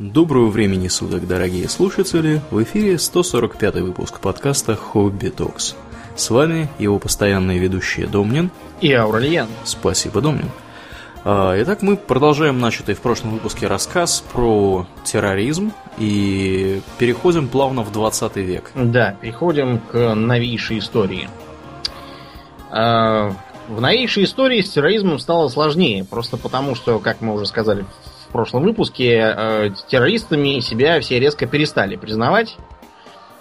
Доброго времени суток, дорогие слушатели! В эфире 145 выпуск подкаста «Хобби Токс». С вами его постоянные ведущие Домнин и Аурельян. Спасибо, Домнин. А, итак, мы продолжаем начатый в прошлом выпуске рассказ про терроризм и переходим плавно в 20 век. Да, переходим к новейшей истории. А, в новейшей истории с терроризмом стало сложнее, просто потому что, как мы уже сказали прошлом выпуске, э, террористами себя все резко перестали признавать.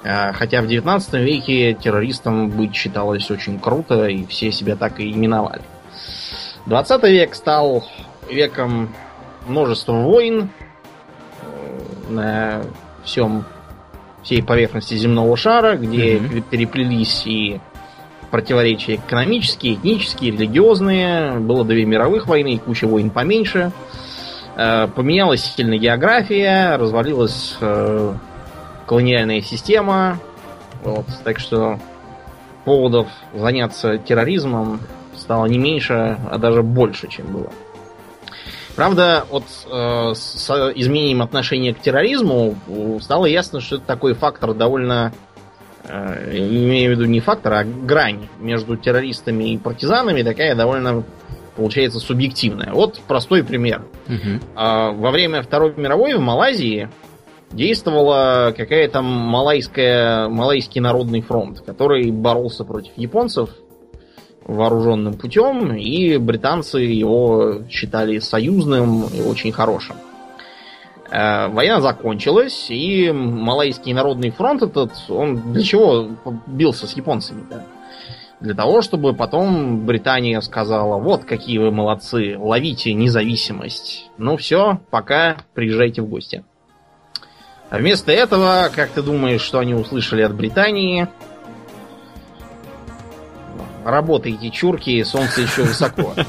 А, хотя в 19 веке террористом быть считалось очень круто, и все себя так и именовали. 20 век стал веком множества войн э, на всем всей поверхности земного шара, где mm-hmm. переплелись и противоречия экономические, этнические, религиозные. Было две мировых войны и куча войн поменьше. Э, поменялась сильно география, развалилась э, колониальная система. Вот, так что поводов заняться терроризмом стало не меньше, а даже больше, чем было. Правда, вот э, с изменением отношения к терроризму стало ясно, что это такой фактор довольно, э, имею в виду не фактор, а грань между террористами и партизанами такая довольно получается субъективная. Вот простой пример. Угу. Во время Второй мировой в Малайзии действовала какая-то малайская, малайский народный фронт, который боролся против японцев вооруженным путем, и британцы его считали союзным и очень хорошим. Э, война закончилась, и Малайский народный фронт этот, он для чего бился с японцами-то? Для того, чтобы потом Британия сказала, вот какие вы молодцы, ловите независимость. Ну все, пока, приезжайте в гости. А вместо этого, как ты думаешь, что они услышали от Британии? Работайте, чурки, солнце еще высоко.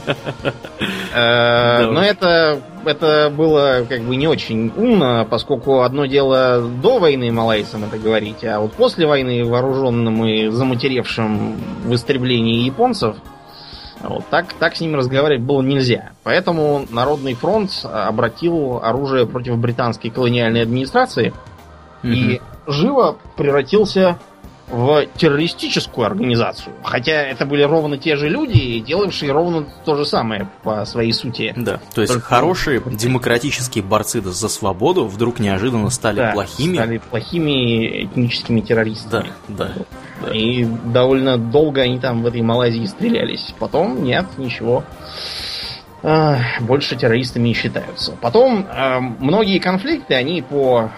Э, но это, это было как бы не очень умно, поскольку одно дело до войны малайцам это говорить, а вот после войны вооруженным и заматеревшим в истреблении японцев, вот, так, так с ними разговаривать было нельзя. Поэтому Народный фронт обратил оружие против британской колониальной администрации и живо превратился в террористическую организацию. Хотя это были ровно те же люди, делавшие ровно то же самое по своей сути. Да, то есть Только... хорошие демократические борцы за свободу вдруг неожиданно стали да, плохими. Стали плохими этническими террористами. Да, да. да. И довольно долго они там в этой Малайзии стрелялись. Потом нет, ничего больше террористами не считаются. Потом многие конфликты, они по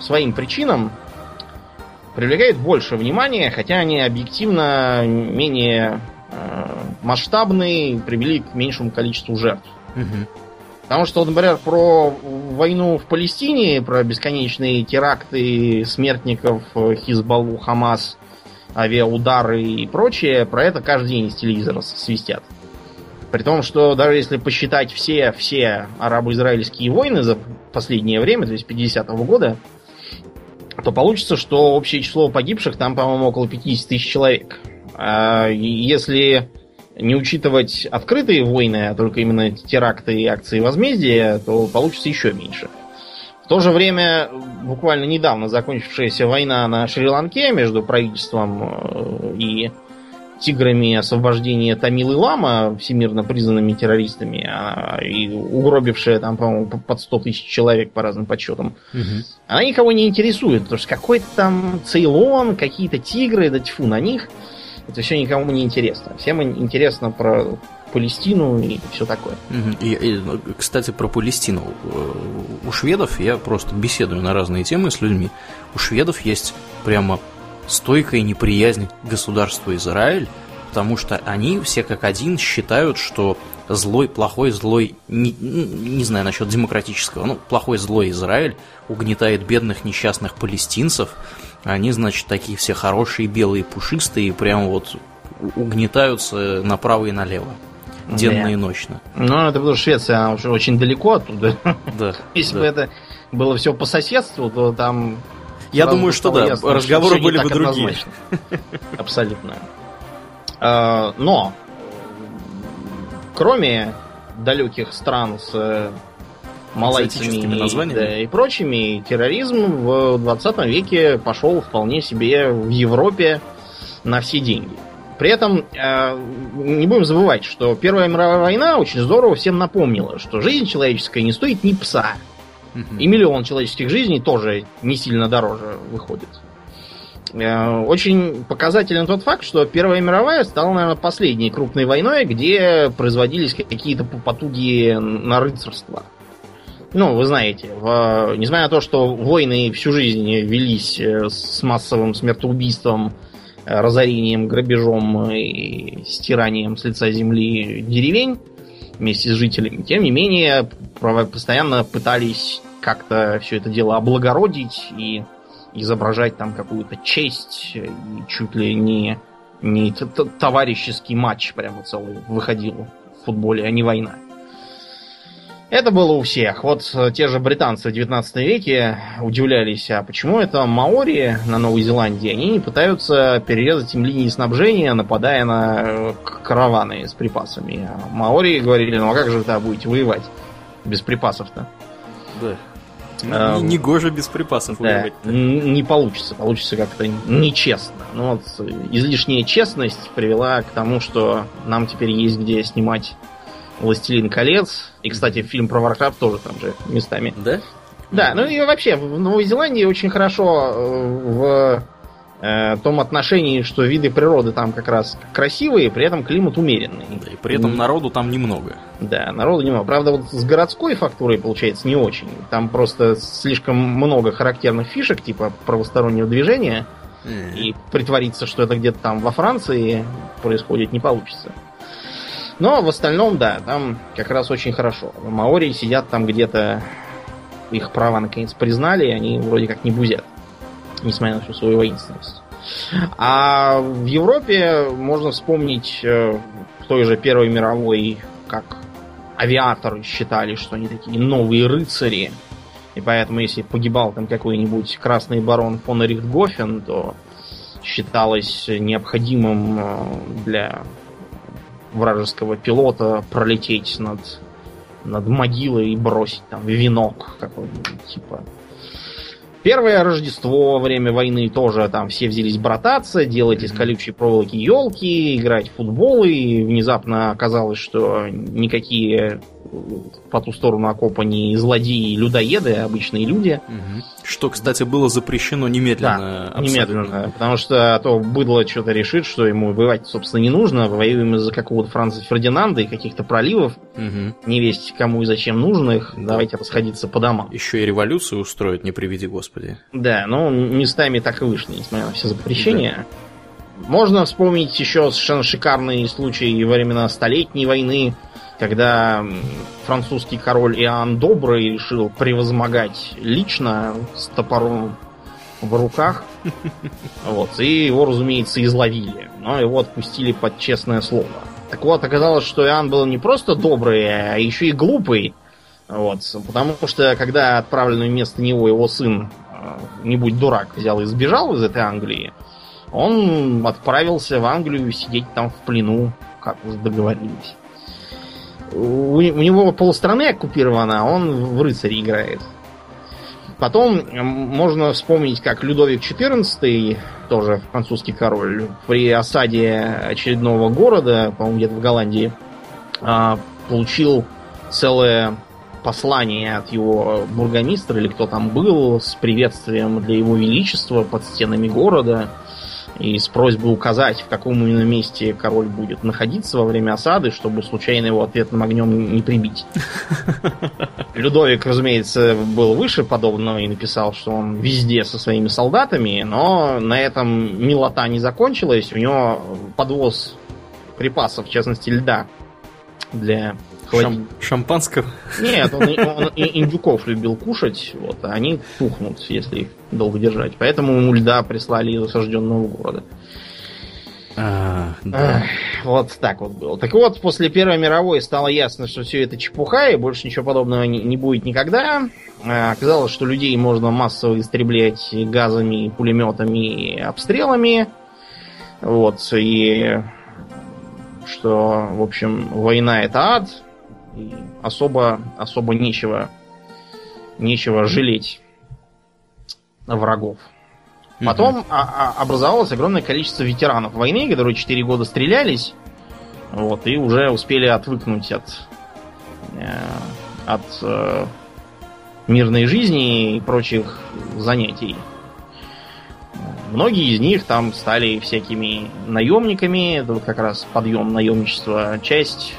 своим причинам привлекают больше внимания, хотя они объективно менее э, масштабные, привели к меньшему количеству жертв. Угу. Потому что, например, про войну в Палестине, про бесконечные теракты смертников Хизбаллу, Хамас, авиаудары и прочее, про это каждый день из телевизора свистят. При том, что даже если посчитать все, все арабо-израильские войны за последнее время, то есть 50-го года, то получится, что общее число погибших там, по-моему, около 50 тысяч человек. А если не учитывать открытые войны, а только именно теракты и акции возмездия, то получится еще меньше. В то же время, буквально недавно закончившаяся война на Шри-Ланке между правительством э, и тиграми освобождения Тамилы Лама, всемирно признанными террористами, а, и угробившая там, по-моему, под 100 тысяч человек по разным подсчетам, угу. она никого не интересует, потому что какой-то там Цейлон, какие-то тигры, да тьфу на них, это все никому не интересно. Всем интересно про Палестину и все такое. И, и, ну, кстати, про Палестину. У шведов я просто беседую на разные темы с людьми. У шведов есть прямо стойкая неприязнь к государству Израиль, потому что они все как один считают, что злой, плохой, злой, не, не знаю насчет демократического, ну, плохой, злой Израиль угнетает бедных несчастных палестинцев, они, значит, такие все хорошие, белые, пушистые, прям вот угнетаются направо и налево. Денно да. и ночно. Ну, это потому что Швеция она уже очень далеко оттуда. Да. Если да. бы это было все по соседству, то там я думаю, что да, ясно, разговоры были бы другие. Абсолютно. А, но, кроме далеких стран с малайцами да, и прочими, терроризм в 20 веке пошел вполне себе в Европе на все деньги. При этом э, не будем забывать, что Первая мировая война очень здорово всем напомнила, что жизнь человеческая не стоит ни пса. И миллион человеческих жизней тоже не сильно дороже выходит. Э, очень показателен тот факт, что Первая мировая стала, наверное, последней крупной войной, где производились какие-то потуги на рыцарство. Ну, вы знаете, в, несмотря на то, что войны всю жизнь велись э, с массовым смертоубийством, э, разорением, грабежом и стиранием с лица земли деревень вместе с жителями, тем не менее, постоянно пытались как-то все это дело облагородить и изображать там какую-то честь и чуть ли не, не товарищеский матч прямо целый выходил в футболе, а не война. Это было у всех. Вот те же британцы в 19 веке удивлялись, а почему это маори на Новой Зеландии, они не пытаются перерезать им линии снабжения, нападая на э, караваны с припасами. А маори говорили, ну а как же вы будете воевать без припасов-то? Да. А, не гоже без припасов да, Не получится, получится как-то нечестно. Ну вот излишняя честность привела к тому, что нам теперь есть где снимать Властелин колец. И, кстати, фильм про Warcraft тоже там же местами. Да? Да, ну и вообще в Новой Зеландии очень хорошо э, в э, том отношении, что виды природы там как раз красивые, при этом климат умеренный. Да, и при этом народу там немного. Да, народу немного. Правда, вот с городской фактурой получается не очень. Там просто слишком много характерных фишек, типа правостороннего движения. Mm. И притвориться, что это где-то там во Франции происходит, не получится. Но в остальном, да, там как раз очень хорошо. Маори сидят там где-то, их права наконец признали, и они вроде как не бузят несмотря на всю свою воинственность. А в Европе можно вспомнить э, в той же Первой мировой, как авиаторы считали, что они такие новые рыцари. И поэтому, если погибал там какой-нибудь красный барон фон Рихтгофен, то считалось необходимым э, для вражеского пилота пролететь над, над могилой и бросить там венок какой-нибудь, типа Первое Рождество во время войны тоже там все взялись брататься, делать из колючей проволоки елки, играть в футбол, и внезапно оказалось, что никакие по ту сторону окопа не злодеи людоеды, а обычные люди. Что, кстати, было запрещено немедленно. Да, немедленно, потому что а то быдло что-то решит, что ему воевать, собственно, не нужно. Воюем из-за какого-то Франца Фердинанда и каких-то проливов. Угу. Не весть кому и зачем нужных. Да. Давайте расходиться по домам. Еще и революцию устроить, не приведи господи. Да, ну, местами так и вышло, несмотря на все запрещения. Да. Можно вспомнить еще совершенно шикарные случаи во времена Столетней войны, когда французский король Иоанн Добрый решил превозмогать лично с топором в руках. Вот, и его, разумеется, изловили. Но его отпустили под честное слово. Так вот, оказалось, что Иоанн был не просто добрый, а еще и глупый. Вот, потому что, когда отправленный вместо него его сын, э, не будь дурак, взял и сбежал из этой Англии, он отправился в Англию сидеть там в плену, как договорились у, у него полстраны оккупирована, а он в рыцаре играет. Потом можно вспомнить, как Людовик XIV, тоже французский король, при осаде очередного города, по-моему, где-то в Голландии, а, получил целое послание от его бургомистра или кто там был с приветствием для его величества под стенами города и с просьбой указать, в каком именно месте король будет находиться во время осады, чтобы случайно его ответным огнем не прибить. Людовик, разумеется, был выше подобного и написал, что он везде со своими солдатами, но на этом милота не закончилась. У него подвоз припасов, в частности льда, для Шам- шампанского? Нет, он, он индюков любил кушать, вот, а они пухнут, если их долго держать. Поэтому ему льда прислали из осажденного города. А, да. Вот так вот было. Так вот, после Первой мировой стало ясно, что все это чепуха, и больше ничего подобного не, не будет никогда. А, оказалось, что людей можно массово истреблять газами, пулеметами и обстрелами. Вот, и что, в общем, война это ад, и особо, особо нечего нечего жалеть врагов. Потом а- а- образовалось огромное количество ветеранов войны, которые 4 года стрелялись, вот, и уже успели отвыкнуть от, э, от э, мирной жизни и прочих занятий. Многие из них там стали всякими наемниками, это вот как раз подъем наемничества. Часть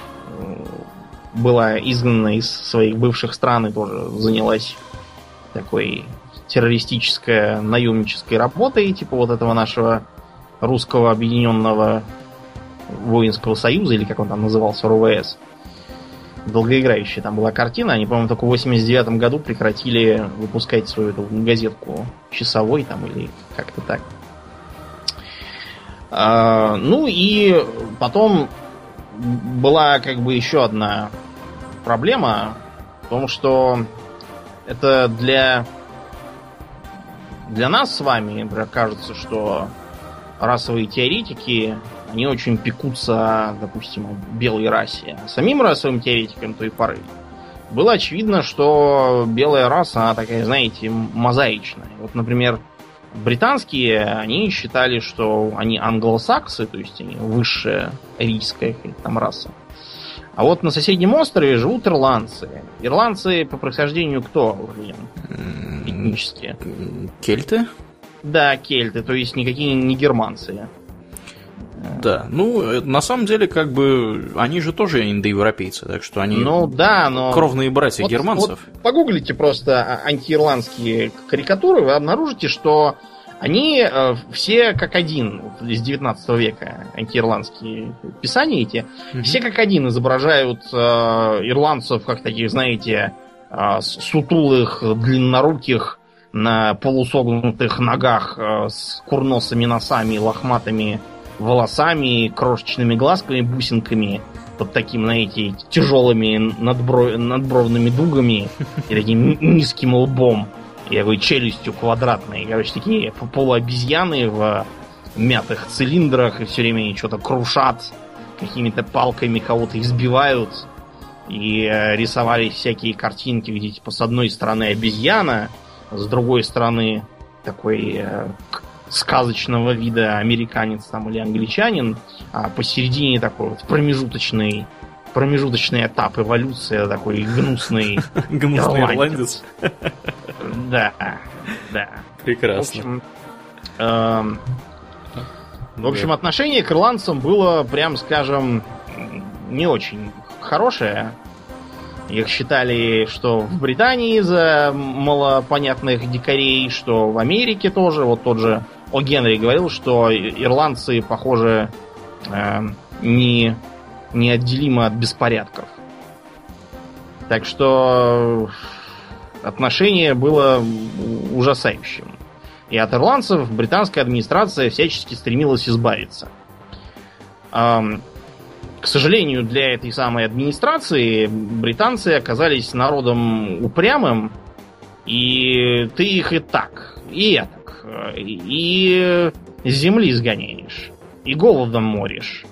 была изгнана из своих бывших стран и тоже занялась такой террористической наемнической работой, типа вот этого нашего русского объединенного воинского союза, или как он там назывался, РУВС. Долгоиграющая там была картина. Они, по-моему, только в 89 году прекратили выпускать свою эту газетку часовой там или как-то так. А, ну и потом была как бы еще одна проблема в том, что это для для нас с вами, например, кажется, что расовые теоретики, они очень пекутся, допустим, о белой расе. А самим расовым теоретикам той поры было очевидно, что белая раса, она такая, знаете, мозаичная. Вот, например, британские, они считали, что они англосаксы, то есть они высшая рийская там раса. А вот на соседнем острове живут ирландцы. Ирландцы по происхождению кто, Урлин? Этнические. Кельты? Да, кельты, то есть никакие не германцы. Да, ну, э, на самом деле, как бы, они же тоже индоевропейцы, так что они Ну да, но... кровные братья Вот- германцев. вот погуглите просто а- антиирландские карикатуры, вы обнаружите, что они э, все как один из 19 века, антиирландские писания эти, Мгм. все как один изображают э, ирландцев как таких, знаете, э, сутулых, длинноруких, на полусогнутых ногах э, с курносыми носами, лохматыми волосами, крошечными глазками, бусинками, под таким, знаете, тяжелыми надбро- надбровными дугами и таким низким лбом и такой челюстью квадратной. Короче, такие полуобезьяны в мятых цилиндрах и все время что-то крушат, какими-то палками кого-то избивают. И э, рисовались всякие картинки, где типа с одной стороны обезьяна, с другой стороны такой э, сказочного вида американец там или англичанин, а посередине такой вот промежуточный промежуточный этап эволюции такой гнусный Гнусный ирландец. да да Прекрасно. эм, в общем отношение к ирландцам было прям скажем не очень хорошее их считали, что в Британии за малопонятных дикарей, что в Америке тоже. Вот тот же О. Генри говорил, что ирландцы, похоже, э, не, неотделимы от беспорядков. Так что отношение было ужасающим. И от ирландцев британская администрация всячески стремилась избавиться. К сожалению, для этой самой администрации британцы оказались народом упрямым, и ты их и так, и так, и земли сгоняешь, и голодом моришь.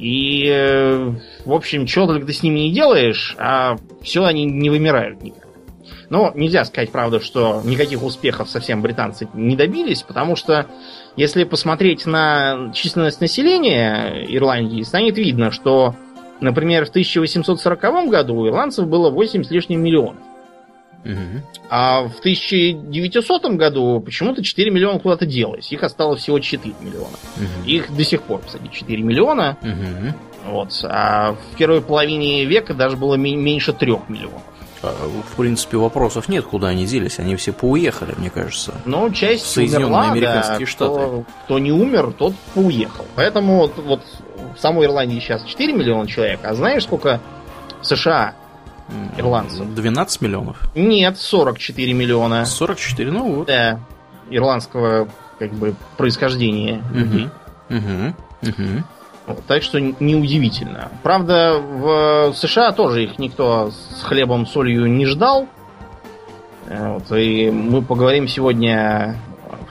И, э, в общем, что только ты с ними не делаешь, а все они не вымирают никак. Но нельзя сказать, правда, что никаких успехов совсем британцы не добились, потому что если посмотреть на численность населения Ирландии, станет видно, что, например, в 1840 году у ирландцев было 8 с лишним миллионов. А в 1900 году почему-то 4 миллиона куда-то делось. Их осталось всего 4 миллиона. Мгм. Их до сих пор, кстати, 4 миллиона. Мгм. Вот. А в первой половине века даже было меньше 3 миллионов. А, В принципе, вопросов нет, куда они делись. Они все поуехали, мне кажется. Но часть Соединенные умерла, Американские да, Штаты. Кто, кто не умер, тот поуехал. Поэтому вот, вот в самой Ирландии сейчас 4 миллиона человек. А знаешь, сколько США? Ирландцев. 12 миллионов. Нет, 44 миллиона. 44, ну вот. Да, ирландского как бы происхождения людей. Мгм. Мгм. Вот, так что неудивительно. Правда, в США тоже их никто с хлебом, солью не ждал. Э, Вот, и мы поговорим сегодня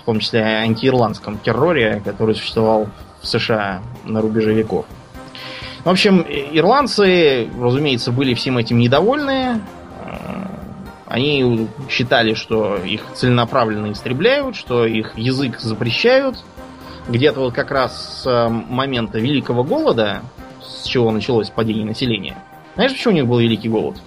в том числе о антиирландском терроре, который существовал в США на рубеже веков. В общем, ирландцы, разумеется, были всем этим недовольны. Э, Они считали, что их целенаправленно истребляют, что их язык запрещают. Где-то вот как раз с момента Великого Голода, с чего началось падение населения. Знаешь, почему у них был Великий Голод?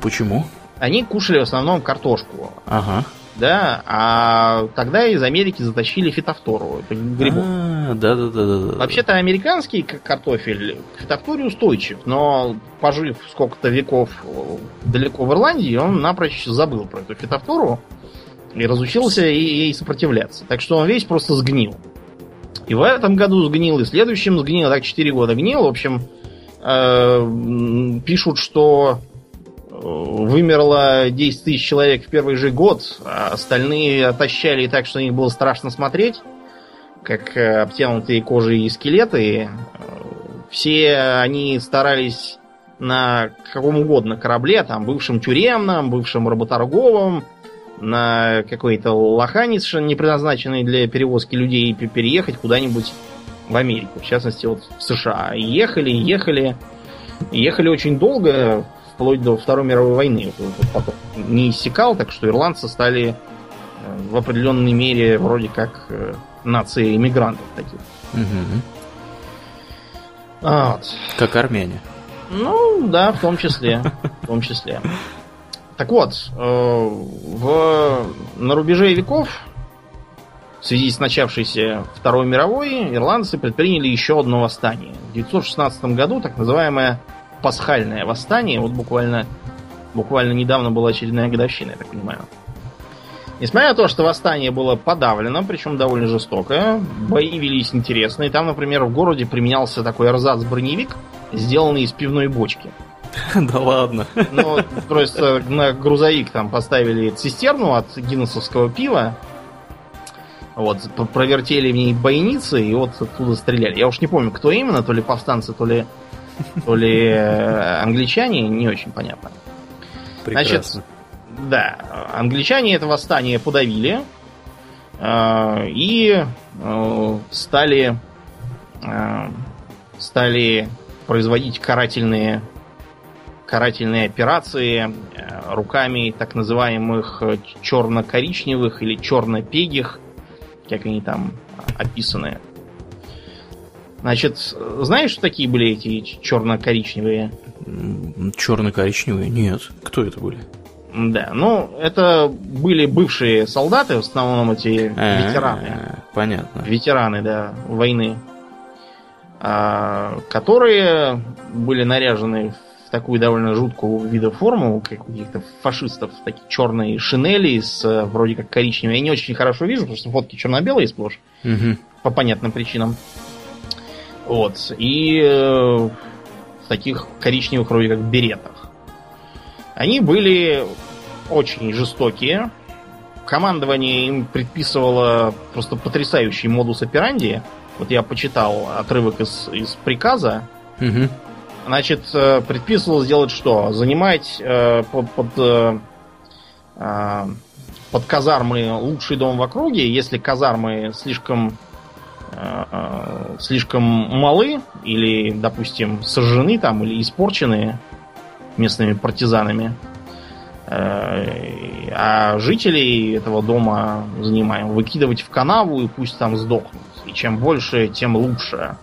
Почему? Они кушали в основном картошку. Ага. Да, а тогда из Америки затащили фитофтору. Это грибок. А, да, да, да, да. Вообще-то американский картофель к фитофторе устойчив, но пожив сколько-то веков далеко в Ирландии, он напрочь забыл про эту фитофтору и разучился ей сопротивляться. Так что он весь просто сгнил. И в этом году сгнил, и в следующем сгнил, так 4 года гнил. В общем, э, пишут, что вымерло 10 тысяч человек в первый же год, а остальные отощали так, что на них было страшно смотреть, как э, обтянутые кожей скелеты. Все они старались на каком угодно корабле, там, бывшем тюремном, бывшем работорговом, на какой-то лоханец, не предназначенный для перевозки людей, переехать куда-нибудь в Америку, в частности, вот в США. И ехали, ехали, ехали очень долго, вплоть до Второй мировой войны. Потом не иссякал, так что ирландцы стали э, в определенной мере вроде как э, нации иммигрантов таких. Угу. Вот. Как армяне. Ну, да, в том числе. В том числе. Так вот, э, в, на рубеже веков, в связи с начавшейся Второй мировой, ирландцы предприняли еще одно восстание. В 1916 году так называемое пасхальное восстание. Вот буквально, буквально недавно была очередная годовщина, я так понимаю. Несмотря на то, что восстание было подавлено, причем довольно жестокое, бои велись интересные. Там, например, в городе применялся такой эрзац-броневик, сделанный из пивной бочки. Да ладно. Ну, просто на грузовик там поставили цистерну от гиннесовского пива, вот, провертели в ней бойницы и вот оттуда стреляли. Я уж не помню, кто именно, то ли повстанцы, то ли то ли э, англичане, не очень понятно. Прекрасно. Значит, да, англичане это восстание подавили э, и э, стали э, стали производить карательные карательные операции э, руками так называемых черно-коричневых или черно-пегих, как они там описаны. Значит, знаешь, что такие были эти черно-коричневые? Черно-коричневые? Нет. Кто это были? Да, ну, это были бывшие солдаты, в основном эти а, ветераны. Понятно. Ветераны, да, войны. А, которые были наряжены в такую довольно жуткую вида форму, как у каких-то фашистов, такие черные шинели с вроде как коричневыми. Я не очень хорошо вижу, потому что фотки черно-белые сплошь. Угу. По понятным причинам. Вот. И э, в таких коричневых вроде как беретах. Они были очень жестокие. Командование им предписывало просто потрясающий модус операнди. Вот я почитал отрывок из, из приказа. Угу. Значит, э, предписывал сделать что? Занимать э, под, под, э, э, под казармы лучший дом в округе. Если казармы слишком слишком малы или, допустим, сожжены там или испорчены местными партизанами. Э, а жителей этого дома занимаем выкидывать в канаву и пусть там сдохнут. И чем больше, тем лучше.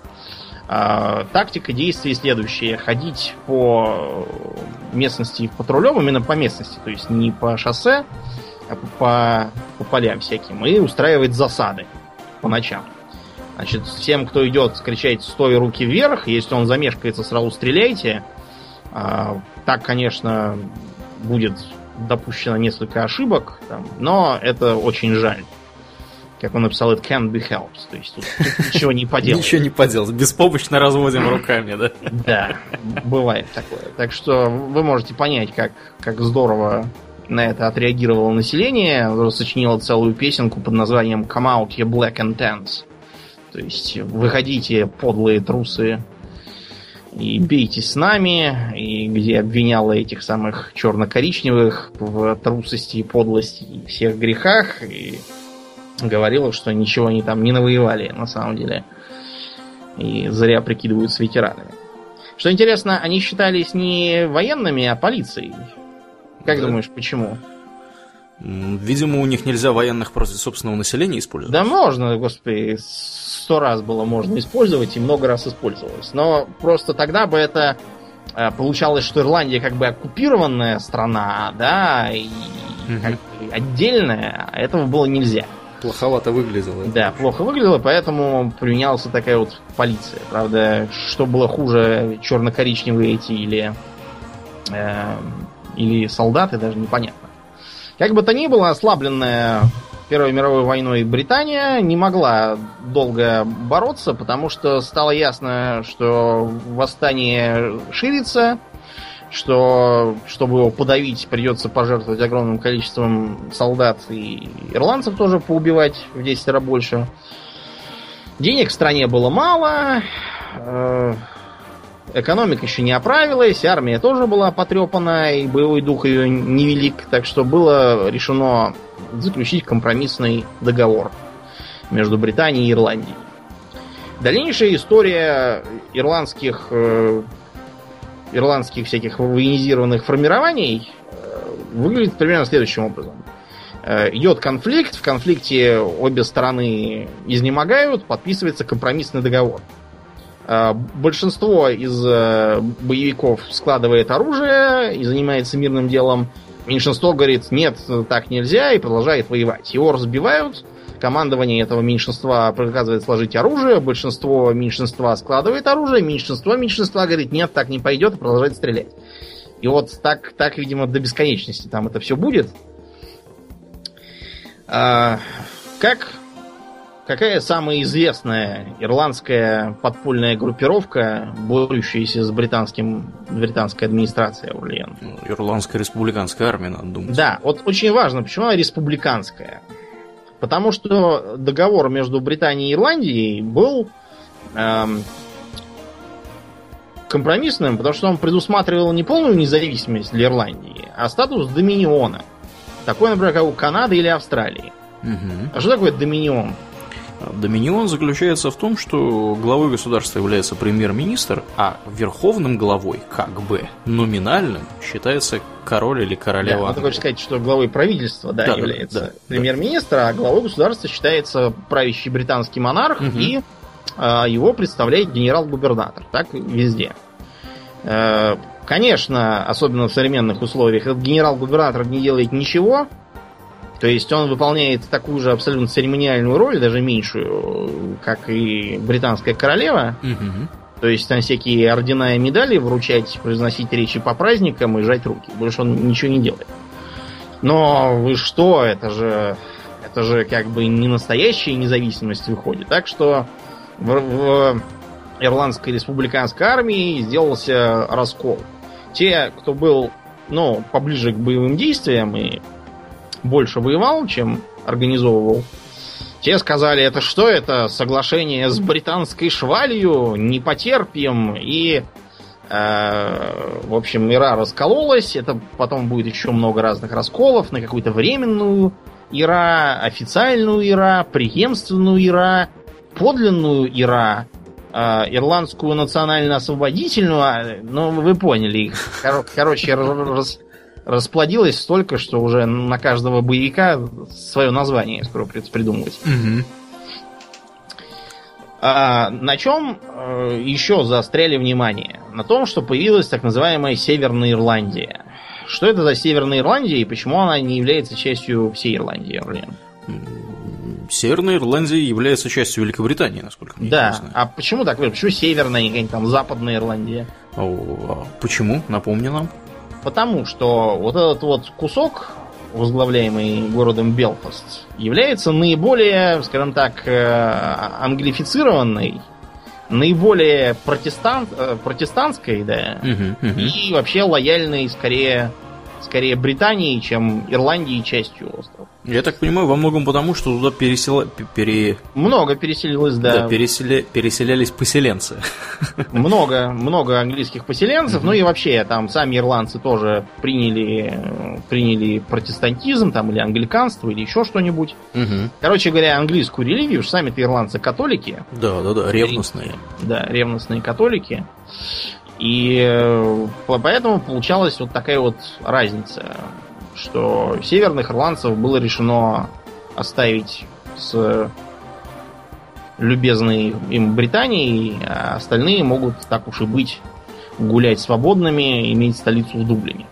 Э, тактика действий следующая. Ходить по местности патрулем, именно по местности, то есть не по шоссе, а по, по полям всяким, и устраивать засады по ночам. Значит, всем, кто идет, кричать «стой, руки вверх», если он замешкается, сразу стреляйте. А, так, конечно, будет допущено несколько ошибок, там, но это очень жаль. Как он написал, it can't be helped. То есть тут, тут ничего не поделать. Ничего не поделать. Беспомощно разводим руками, да? Да, бывает такое. Так что вы можете понять, как, как здорово на это отреагировало население. Сочинило целую песенку под названием Come out, you black and tense. То есть выходите, подлые трусы, и бейтесь с нами, и где обвиняла этих самых черно-коричневых в трусости и подлости и всех грехах, и говорила, что ничего они там не навоевали на самом деле. И зря прикидываются ветеранами. Что интересно, они считались не военными, а полицией. Как да. думаешь, почему? Видимо, у них нельзя военных против собственного населения использовать. Да можно, господи, сто раз было можно использовать и много раз использовалось. Но просто тогда бы это э, получалось, что Ирландия как бы оккупированная страна, да, и угу. как бы отдельная, а этого было нельзя. Плоховато выглядело. Да, плохо выглядело, поэтому применялась такая вот полиция. Правда, что было хуже, черно-коричневые эти или, э, или солдаты, даже непонятно. Как бы то ни было, ослабленная Первой мировой войной Британия не могла долго бороться, потому что стало ясно, что восстание ширится, что чтобы его подавить, придется пожертвовать огромным количеством солдат и ирландцев тоже поубивать в 10 раз больше. Денег в стране было мало, э, экономика еще не оправилась, армия тоже была потрепана, и боевой дух ее невелик, так что было решено заключить компромиссный договор между Британией и Ирландией. Дальнейшая история ирландских э, ирландских всяких военизированных формирований э, выглядит примерно следующим образом. Э, идет конфликт, в конфликте обе стороны изнемогают, подписывается компромиссный договор. Э, большинство из боевиков складывает оружие и занимается мирным делом. Меньшинство говорит, нет, так нельзя, и продолжает воевать. Его разбивают, командование этого меньшинства приказывает сложить оружие, большинство меньшинства складывает оружие, меньшинство меньшинства говорит, нет, так не пойдет, и продолжает стрелять. И вот так, так, видимо, до бесконечности там это все будет. А, как какая самая известная ирландская подпольная группировка, борющаяся с британским, британской администрацией Орлеан? Ну, Ирландская республиканская армия, надо думать. Да, вот очень важно, почему она республиканская. Потому что договор между Британией и Ирландией был эм, компромиссным, потому что он предусматривал не полную независимость для Ирландии, а статус доминиона. Такой, например, как у Канады или Австралии. Угу. А что такое доминион? Доминион заключается в том, что главой государства является премьер-министр, а верховным главой, как бы номинальным, считается король или королева. Да, ты хочешь сказать, что главой правительства да, да, является да, премьер-министр, да. а главой государства считается правящий британский монарх, угу. и э, его представляет генерал-губернатор. Так везде. Э, конечно, особенно в современных условиях, этот генерал-губернатор не делает ничего, то есть он выполняет такую же абсолютно церемониальную роль, даже меньшую, как и британская королева. Угу. То есть там всякие ордена и медали вручать, произносить речи по праздникам и жать руки. Больше он ничего не делает. Но вы что, это же это же как бы не настоящая независимость выходит. Так что в, в Ирландской республиканской армии сделался раскол. Те, кто был ну, поближе к боевым действиям и больше воевал, чем организовывал. Те сказали, это что это? Соглашение с британской швалью, не потерпим. И, э, в общем, Ира раскололась. Это потом будет еще много разных расколов на какую-то временную Ира, официальную Ира, преемственную Ира, подлинную Ира, э, ирландскую национально-освободительную, а, ну, вы поняли. Кор- короче, раз, расплодилось столько, что уже на каждого боевика свое название скоро придумывать. Угу. А, на чем э, еще заостряли внимание? На том, что появилась так называемая Северная Ирландия. Что это за Северная Ирландия и почему она не является частью всей Ирландии, Орлен? Северная Ирландия является частью Великобритании, насколько мне да. известно. Да, а почему так? Почему Северная, не там Западная Ирландия? О, а почему? Напомни нам. Потому что вот этот вот кусок, возглавляемый городом Белфаст, является наиболее, скажем так, э, англифицированной, наиболее протестант, э, протестантской, да, угу, угу. и вообще лояльной скорее скорее Британии, чем Ирландии частью острова. Я так понимаю, во многом потому, что туда пересела... пере... Много переселилось, да. Да, переселя... переселялись поселенцы. Много, много английских поселенцев, ну и вообще там сами ирландцы тоже приняли, приняли протестантизм там или англиканство или еще что-нибудь. Короче говоря, английскую религию, сами-то ирландцы католики. Да, да, да, ревностные. Да, ревностные католики. И э, поэтому получалась вот такая вот разница, что северных ирландцев было решено оставить с любезной им Британией, а остальные могут, так уж и быть, гулять свободными, иметь столицу в Дублине.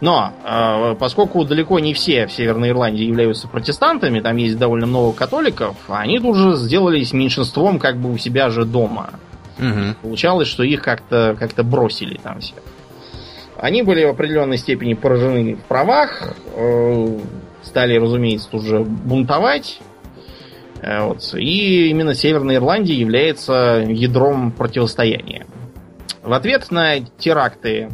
Но э, поскольку далеко не все в Северной Ирландии являются протестантами, там есть довольно много католиков, они тут же сделались меньшинством как бы у себя же дома. Угу. Получалось, что их как-то как бросили там все. Они были в определенной степени поражены в правах, э, стали, разумеется, тут же бунтовать. Э, вот. И именно Северная Ирландия является ядром противостояния. В ответ на теракты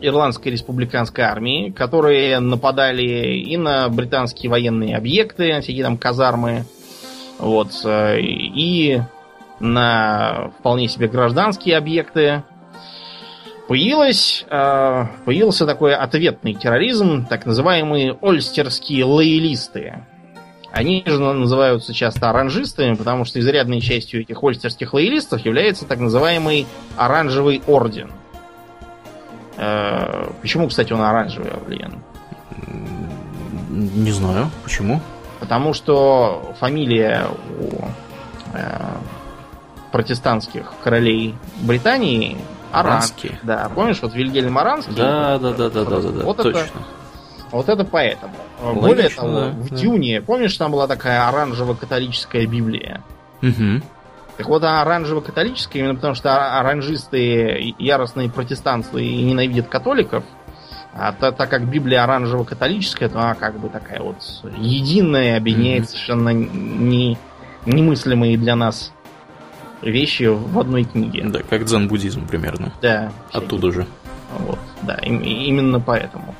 Ирландской республиканской армии, которые нападали и на британские военные объекты, всякие там казармы, вот, э, и на вполне себе гражданские объекты, появилось, э, появился такой ответный терроризм, так называемые ольстерские лоялисты. Они же называются часто оранжистами, потому что изрядной частью этих ольстерских лоялистов является так называемый оранжевый орден. Э, почему, кстати, он оранжевый, Авлиен? Не знаю. Почему? Потому что фамилия у э, протестантских королей Британии Аранский. Да, помнишь, вот Вильгельм Аранский? Да, да, да, да, да, да, да, вот точно. Это, вот это поэтому. Логично, Более того, да, в да. Дюне, помнишь, там была такая оранжево-католическая Библия? Угу. Так вот, оранжево-католическая, именно потому что оранжисты яростные протестанты и ненавидят католиков. А так, так как Библия оранжево-католическая, то она как бы такая вот единая, объединяет mm-hmm. совершенно не, немыслимые для нас вещи в одной книге. Да, как дзен-буддизм примерно. Да. Оттуда же. Вот, да, им, именно поэтому.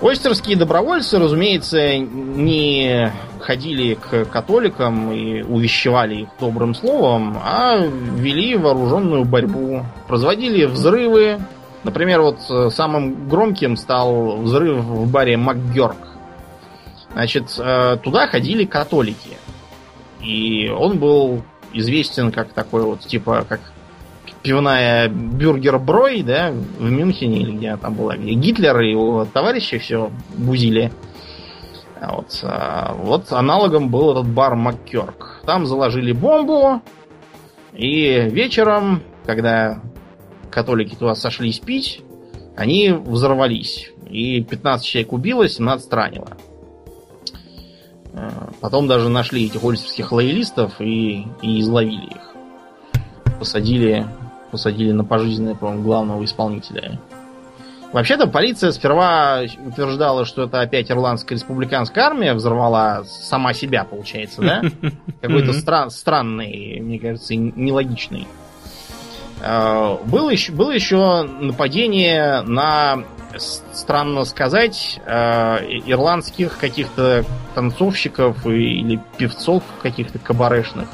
Ойстерские добровольцы, разумеется, не ходили к католикам и увещевали их добрым словом, а вели вооруженную борьбу, производили взрывы. Например, вот э, самым громким стал взрыв в баре МакГерк. Значит, э, туда ходили католики. И он был известен как такой вот, типа, как пивная Бюргер Брой, да, в Мюнхене или где она там была, где Гитлер и его товарищи все бузили. А вот, а, вот аналогом был этот бар Маккерк. Там заложили бомбу, и вечером, когда католики туда сошлись пить, они взорвались. И 15 человек убило, 17 ранило. А, потом даже нашли этих ольстерских лоялистов и, и изловили их. Посадили посадили на пожизненное, по-моему, главного исполнителя. Вообще-то полиция сперва утверждала, что это опять Ирландская республиканская армия взорвала сама себя, получается, да? Какой-то стра- странный, мне кажется, нелогичный. А, было еще, было еще нападение на, странно сказать, а, ирландских каких-то танцовщиков или певцов каких-то кабарешных.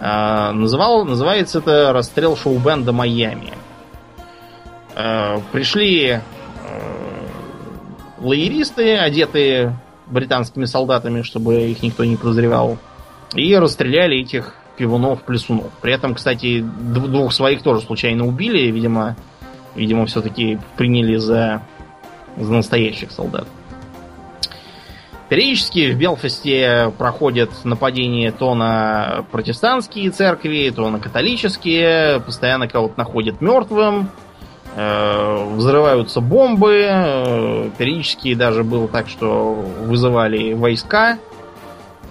А, называл, называется это расстрел шоу-бенда Майами. А, пришли лоеристы, одетые британскими солдатами, чтобы их никто не подозревал, и расстреляли этих пивунов-плесунов. При этом, кстати, двух своих тоже случайно убили, видимо, видимо, все-таки приняли за, за настоящих солдат. Периодически в Белфасте проходят нападения то на протестантские церкви, то на католические. Постоянно кого-то находят мертвым. Э, взрываются бомбы. Э, периодически даже было так, что вызывали войска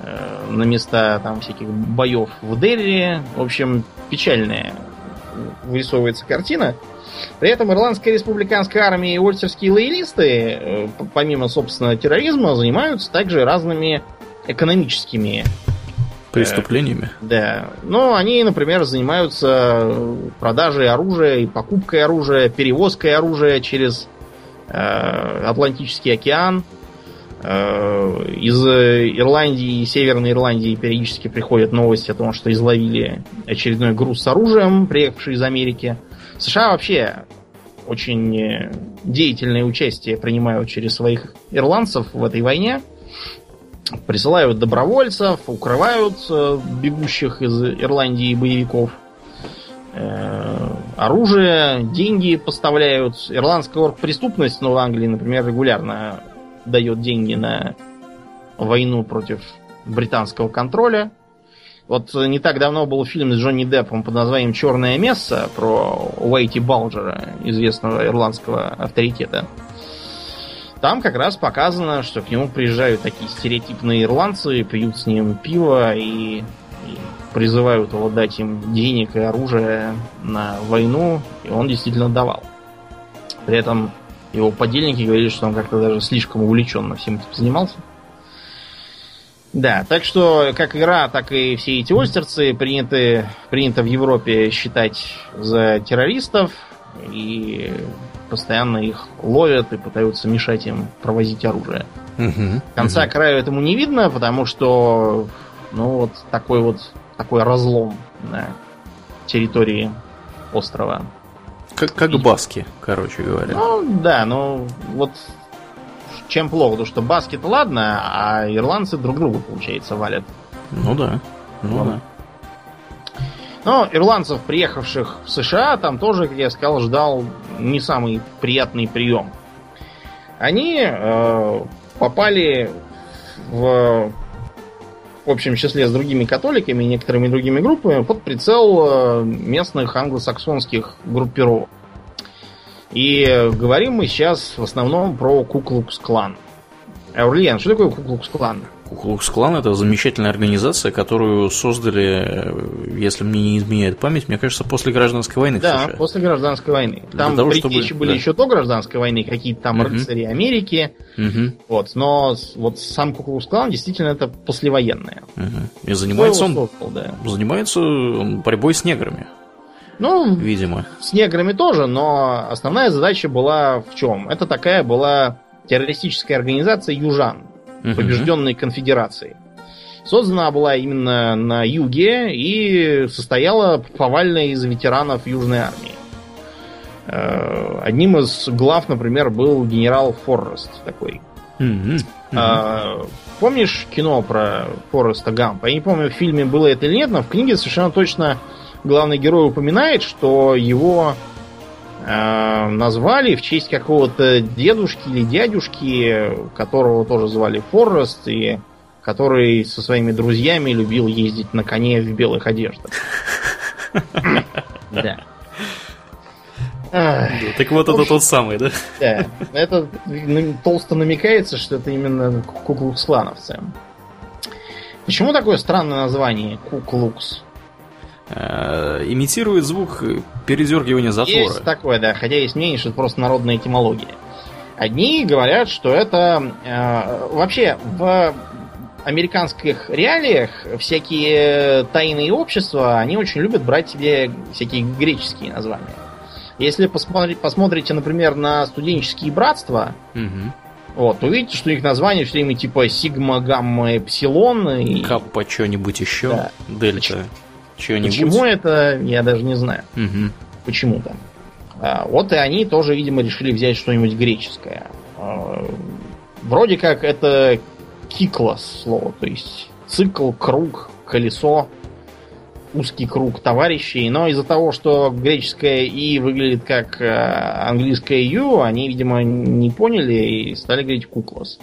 э, на места там всяких боев в Дерри. В общем, печальная вырисовывается картина. При этом Ирландская республиканская армия и ольцерские лоялисты, э, помимо, собственно, терроризма, занимаются также разными экономическими э, преступлениями. Э, да. Ну, они, например, занимаются продажей оружия и покупкой оружия, перевозкой оружия через э, Атлантический океан. Э, из Ирландии и Северной Ирландии периодически приходят новости о том, что изловили очередной груз с оружием, приехавший из Америки. США вообще очень э, деятельное участие принимают через своих ирландцев в этой войне. Присылают добровольцев, укрывают э, бегущих из Ирландии боевиков. Э, оружие, деньги поставляют. Ирландская оргпреступность, ну, в Англии, например, регулярно дает деньги на войну против британского контроля. Вот не так давно был фильм с Джонни Деппом под названием «Черное место» про Уэйти Балджера, известного ирландского авторитета. Там как раз показано, что к нему приезжают такие стереотипные ирландцы, пьют с ним пиво и, и призывают его дать им денег и оружие на войну, и он действительно давал. При этом его подельники говорили, что он как-то даже слишком увлеченно всем этим занимался. Да, так что как игра, так и все эти остерцы приняты, принято в Европе считать за террористов и постоянно их ловят и пытаются мешать им провозить оружие. Угу, Конца угу. краю этому не видно, потому что ну вот такой вот такой разлом на территории острова. Как, как баски, короче говоря. Ну да, ну вот чем плохо, потому что баскет ладно, а ирландцы друг друга, получается, валят. Ну да. Ну Ладно. Но ирландцев, приехавших в США, там тоже, как я сказал, ждал не самый приятный прием. Они э, попали в, в общем числе с другими католиками и некоторыми другими группами под прицел э, местных англосаксонских группировок. И э, говорим мы сейчас в основном про Куклукс-клан. Аурлиан, что такое Куклукс-клан? Куклукс-клан это замечательная организация, которую создали, э, если мне не изменяет память, мне кажется, после гражданской войны Да, США. после гражданской войны. Там того, чтобы- были да. еще до гражданской войны, какие-то там Мгм. рыцари Америки. Мгм, Вот, но вот сам Куклукс-клан действительно это послевоенное. мгм. И занимается он, создал, да. занимается он борьбой с неграми, Ну, видимо. с неграми тоже, но основная задача была в чем? Это такая была террористическая организация южан, Мгм. побежденной конфедерацией. Создана была именно на юге и состояла повально из ветеранов Южной армии. Э, Одним из глав, например, был генерал Форрест такой. А, помнишь кино про Фореста Гампа? Я не помню, в фильме было это или нет, но в книге совершенно точно главный герой упоминает, что его э, назвали в честь какого-то дедушки или дядюшки, которого тоже звали Форест, и который со своими друзьями любил ездить на коне в белых одеждах. Да. Да, Так вот это тот самый, да? Да, это ну, толсто намекается, что это именно куклукс-клановцы. Почему такое странное название куклукс? Э, Имитирует звук передергивания затвора. Есть такое, да, хотя есть мнение, что это просто народная этимология. Одни говорят, что это э, вообще в американских реалиях всякие тайные общества, они очень любят брать себе всякие греческие названия. Если посмотри- посмотрите, например, на студенческие братства, Мгм. Вот, увидите, что их название все время типа сигма, гамма, эпсилон. И Каппа что-нибудь еще, Да. дельта что-нибудь. почему это, я даже не знаю. Мгм. Почему там. А, вот и они тоже, видимо, решили взять что-нибудь греческое. А, вроде как это киклос слово, то есть цикл, круг, колесо, узкий круг товарищей, но из-за того, что греческое «и» выглядит как э, английское «ю», они, видимо, не поняли и стали говорить «куклос».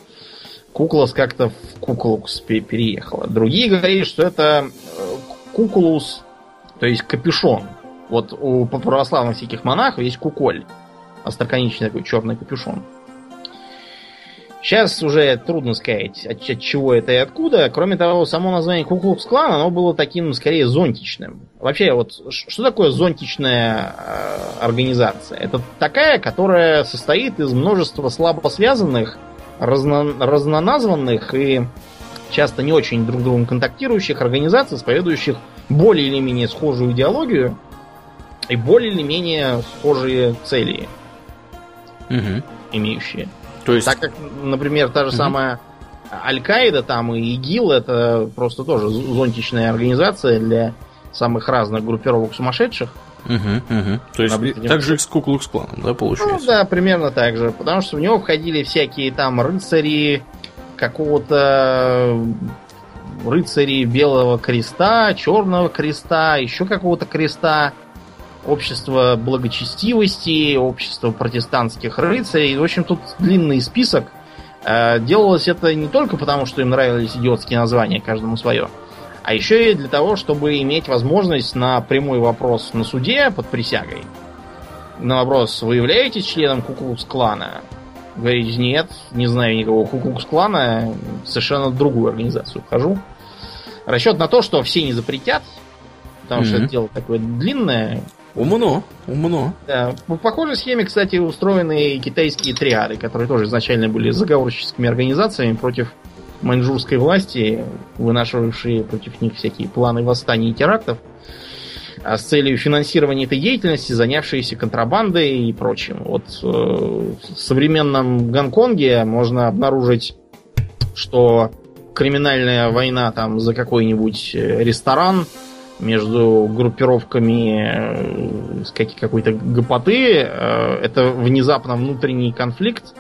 Куклос как-то в куклукс пе- переехала. Другие говорили, что это э, кукулус, то есть капюшон. Вот у православных всяких монахов есть куколь. Остроконечный такой черный капюшон. Сейчас уже трудно сказать, от, от чего это и откуда. Кроме того, само название Куклукс Клан, оно было таким, скорее, зонтичным. Вообще, вот, что такое зонтичная э, организация? Это такая, которая состоит из множества слабо связанных, разно- разноназванных и часто не очень друг другом контактирующих организаций, исповедующих более или менее схожую идеологию и более или менее схожие цели Мгм. имеющие. То есть, Так как, например, та же Мгм. самая Аль-Каида там и ИГИЛ это просто тоже зонтичная организация для самых разных группировок сумасшедших. Мгм, мгм. То есть Наблюдение. так же с Куклукс кланом, да, Ну получается? да, примерно так же. Потому что в него входили всякие там рыцари какого-то рыцари белого креста, черного креста, еще какого-то креста. общество благочестивости, общество протестантских рыцарей. В общем, тут длинный список. Э, делалось это не только потому, что им нравились идиотские названия, каждому свое, а еще и для того, чтобы иметь возможность на прямой вопрос на суде под присягой. На вопрос, вы являетесь членом Куклукс-клана? Говорите, нет, не знаю никакого Куклукс-клана, совершенно другую организацию вхожу. Расчет на то, что все не запретят, потому mm-hmm. что это дело такое длинное. Умно, умно. Да. По похожей схеме, кстати, устроены китайские триады, которые тоже изначально были заговорческими организациями против маньчжурской власти, вынашивавшие против них всякие планы восстаний и терактов, а с целью финансирования этой деятельности, занявшиеся контрабандой и прочим. Вот э, в современном Гонконге можно обнаружить, что криминальная война там за какой-нибудь э, ресторан между группировками э, какой-то гопоты, э, это внезапно внутренний конфликт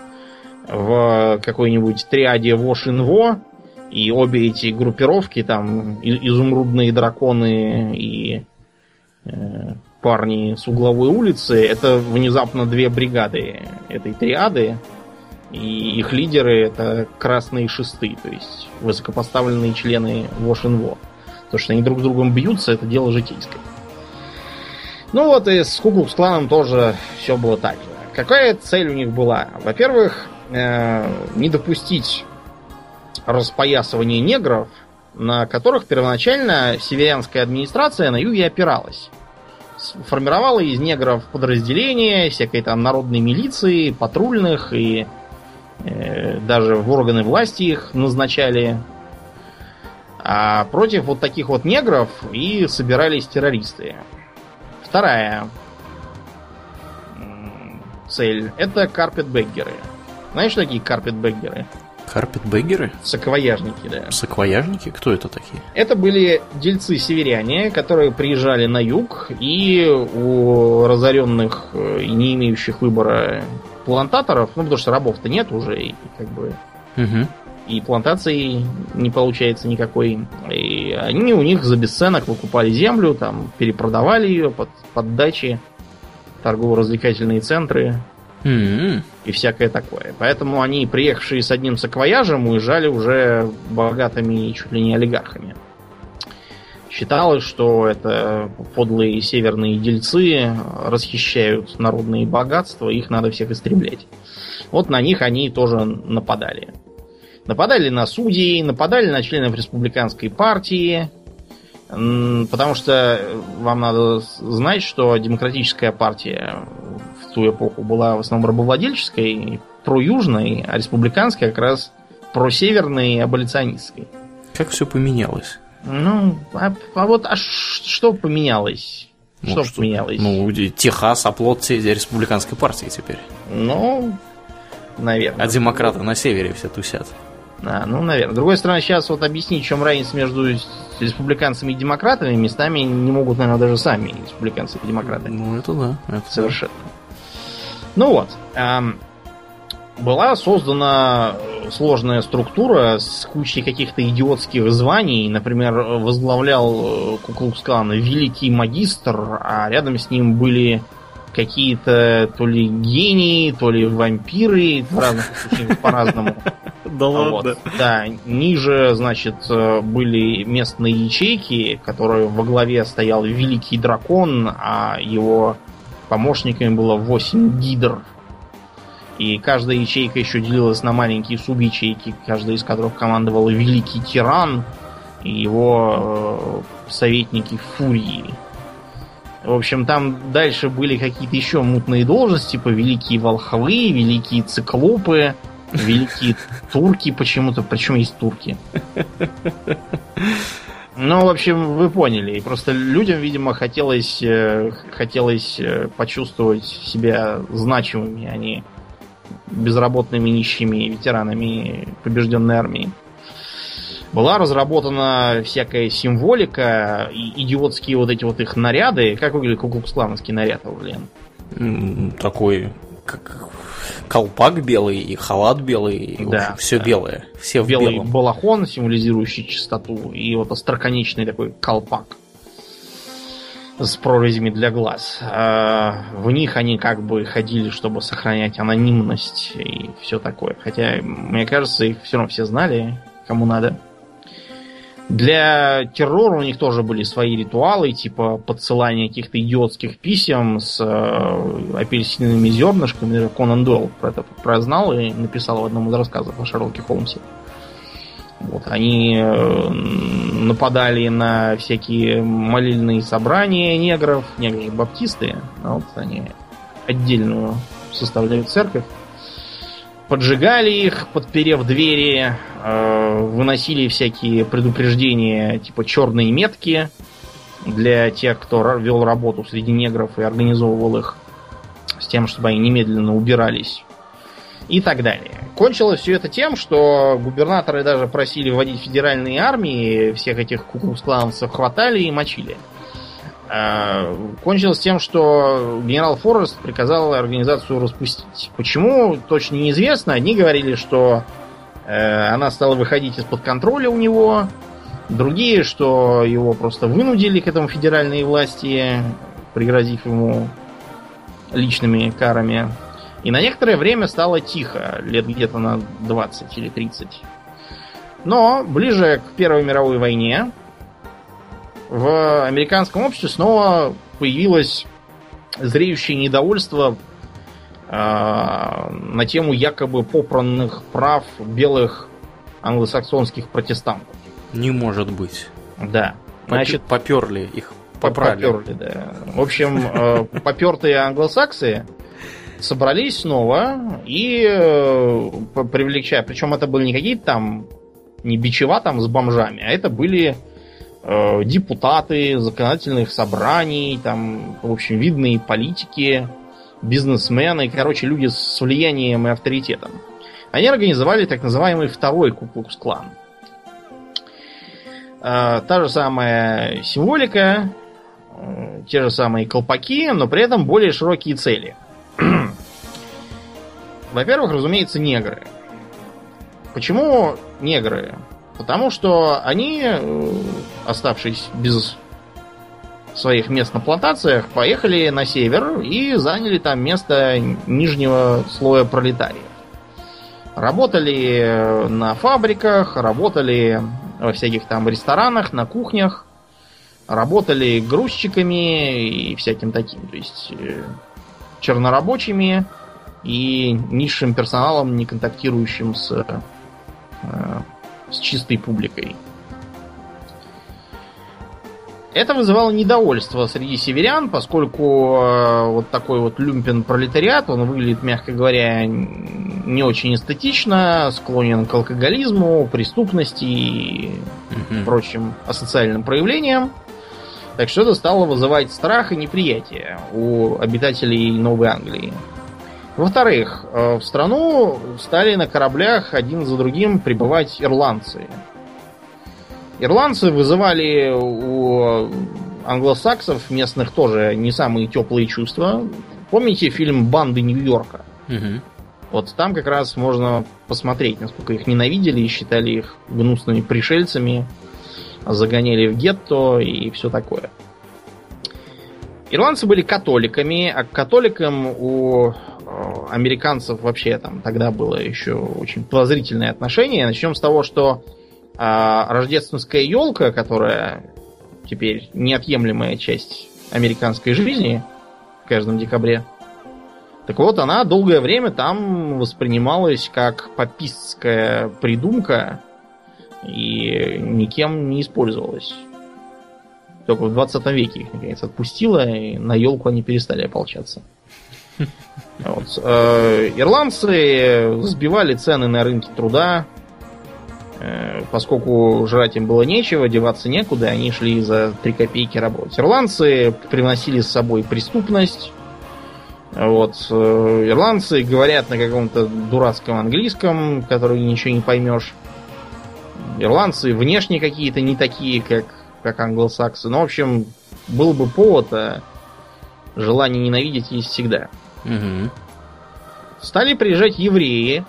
в какой-нибудь триаде Вошинво, и обе эти группировки, там, изумрудные драконы и парни с угловой улицы, это внезапно две бригады этой триады, и их лидеры это красные шесты, то есть высокопоставленные члены Вошинво. То, что они друг с другом бьются, это дело житейское. Ну вот и с Куклукс кланом тоже все было так же. Какая цель у них была? Во-первых, э, не допустить распоясывания негров, на которых первоначально северянская администрация на юге опиралась. Формировала из негров подразделения, всякой там народной милиции, патрульных и даже в органы власти их назначали. А против вот таких вот негров и собирались террористы. Вторая цель это карпетбеггеры. Знаешь, что такие карпетбеггеры? Карпетбеггеры? Саквояжники, да. Саквояжники? Кто это такие? Это были дельцы-северяне, которые приезжали на юг, и у разоренных э, и не имеющих выбора плантаторов, ну, потому что рабов-то нет уже, и как бы... Угу. И плантации не получается никакой. И они у них за бесценок выкупали землю, там, перепродавали ее под, под дачи, торгово-развлекательные центры, Mm-hmm. И всякое такое. Поэтому они, приехавшие с одним саквояжем, уезжали уже богатыми чуть ли не олигархами. Считалось, что это подлые северные дельцы расхищают народные богатства, их надо всех истреблять. Вот на них они тоже нападали. Нападали на судей, нападали на членов республиканской партии, потому что вам надо знать, что демократическая партия ту эпоху была в основном рабовладельческой, проюжной, а республиканская как раз просеверной и аболиционистской. Как все поменялось? Ну, а, а вот а что поменялось? Ну, что, что поменялось? Ну, Техас оплот республиканской партии теперь. Ну, наверное. А демократы на севере все тусят. А, ну, наверное. С другой стороны, сейчас вот объяснить, в чем разница между республиканцами и демократами, местами не могут, наверное, даже сами республиканцы и демократы. Ну, это да. Это Совершенно. Да. Ну вот. Эм, была создана сложная структура с кучей каких-то идиотских званий. Например, возглавлял э, Куклукскан великий магистр, а рядом с ним были какие-то то ли гении, то ли вампиры, в разных случаях по-разному. Да ладно. Да, ниже, значит, э, были местные ячейки, которые во главе стоял великий дракон, а его помощниками было 8 гидр. И каждая ячейка еще делилась на маленькие субячейки, каждая из которых командовал великий тиран и его э, советники фурии. В общем, там дальше были какие-то еще мутные должности, типа великие волхвы, великие циклопы, великие турки почему-то. Почему есть турки? Ну, в общем, вы поняли. Просто людям, видимо, хотелось, э, хотелось э, почувствовать себя значимыми, а не безработными нищими ветеранами побежденной армии. Была разработана всякая символика, и идиотские вот эти вот их наряды. Как выглядит куклуксклановский наряд, Блин? Такой, как колпак белый, и халат белый, и да, все да. белое. Все Белый в белом. балахон, символизирующий чистоту, и вот остроконечный такой колпак. С прорезями для глаз. А в них они как бы ходили, чтобы сохранять анонимность и все такое. Хотя, мне кажется, их все равно все знали, кому надо. Для террора у них тоже были свои ритуалы, типа подсылания каких-то идиотских писем с э, апельсиновыми зернышками. Конан Дойл про это прознал и написал в одном из рассказов о Шерлоке Холмсе. Вот, они э, нападали на всякие молильные собрания негров, негры баптисты, вот они отдельную составляют церковь. Поджигали их, подперев двери, э, выносили всякие предупреждения, типа черные метки для тех, кто вел работу среди негров и организовывал их с тем, чтобы они немедленно убирались и так далее. Кончилось все это тем, что губернаторы даже просили вводить федеральные армии, всех этих куклукс-клановцев хватали и мочили. Э, кончилось тем, что генерал Форест приказал организацию распустить. Почему, точно неизвестно. Одни говорили, что э, она стала выходить из-под контроля у него. Другие, что его просто вынудили к этому федеральные власти, пригрозив ему личными карами. И на некоторое время стало тихо, лет где-то на 20 или 30. Но ближе к Первой мировой войне в американском обществе снова появилось зреющее недовольство э, на тему якобы попранных прав белых англосаксонских протестантов. Не может быть. Да. Значит, поперли их, попрали. Поперли, да. В общем, э, попертые англосаксы собрались снова и э, привлекая, причем это были не какие-то там не бичева там с бомжами, а это были Э, депутаты законодательных собраний, там, в общем, видные политики, бизнесмены, короче, люди с влиянием и авторитетом. Они организовали так называемый второй Куклукс-клан. Э, та же самая символика, э, те же самые колпаки, но при этом более широкие цели. Во-первых, разумеется, негры. Почему негры? Потому что они, э, оставшись без своих мест на плантациях, поехали на север и заняли там место нижнего слоя пролетариев. Работали э, на фабриках, работали во всяких там ресторанах, на кухнях, работали грузчиками и всяким таким, то есть э, чернорабочими и низшим персоналом, не контактирующим с с чистой публикой. Это вызывало недовольство среди северян, поскольку э, вот такой вот люмпен пролетариат, он выглядит, мягко говоря, не очень эстетично, склонен к алкоголизму, преступности и угу. прочим асоциальным проявлениям. Так что это стало вызывать страх и неприятие у обитателей Новой Англии. Во-вторых, э, в страну стали на кораблях один за другим прибывать ирландцы. Ирландцы вызывали у англосаксов местных тоже не самые теплые чувства. Помните фильм «Банды Нью-Йорка»? Угу. Вот там как раз можно посмотреть, насколько их ненавидели и считали их гнусными пришельцами, загоняли в гетто и все такое. Ирландцы были католиками, а к католикам у Э, американцев вообще там тогда было еще очень подозрительное отношение. Начнем с того, что а, рождественская елка, которая теперь неотъемлемая часть американской жизни в каждом декабре, так вот, она долгое время там воспринималась как попистская придумка и никем не использовалась. Только в 20 веке их наконец отпустила, и на елку они перестали ополчаться. Вот. Э, ирландцы сбивали цены на рынке труда, э, поскольку жрать им было нечего, деваться некуда, они шли за 3 копейки работать. Ирландцы приносили с собой преступность. Вот. Э, ирландцы говорят на каком-то дурацком английском, который ничего не поймешь. Ирландцы внешне какие-то не такие, как, как англосаксы. Ну, в общем, был бы повод, а желание ненавидеть есть всегда. Угу. Стали приезжать евреи.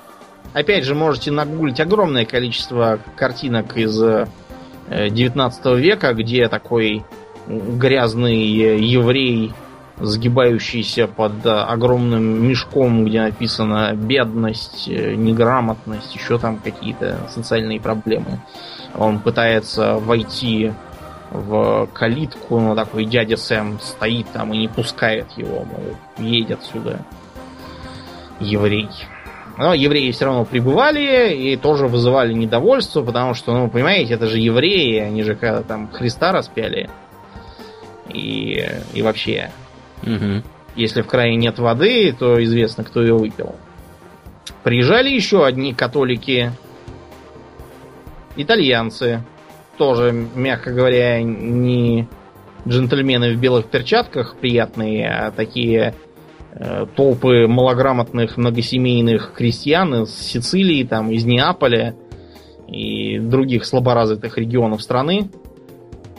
Опять же, можете нагуглить огромное количество картинок из 19 э, века, где такой грязный еврей, сгибающийся под огромным мешком, где написано бедность, неграмотность, еще там какие-то социальные проблемы. Он пытается войти в калитку, но такой дядя Сэм стоит там и не пускает его, мол, едет отсюда еврей. Но евреи все равно прибывали и тоже вызывали недовольство, потому что, ну, понимаете, это же евреи, они же когда там Христа распяли. И, и вообще, угу. если в крае нет воды, то известно, кто ее выпил. Приезжали еще одни католики, итальянцы, тоже, мягко говоря, не джентльмены в белых перчатках приятные, а такие э, толпы малограмотных многосемейных крестьян из Сицилии, там, из Неаполя и других слаборазвитых регионов страны.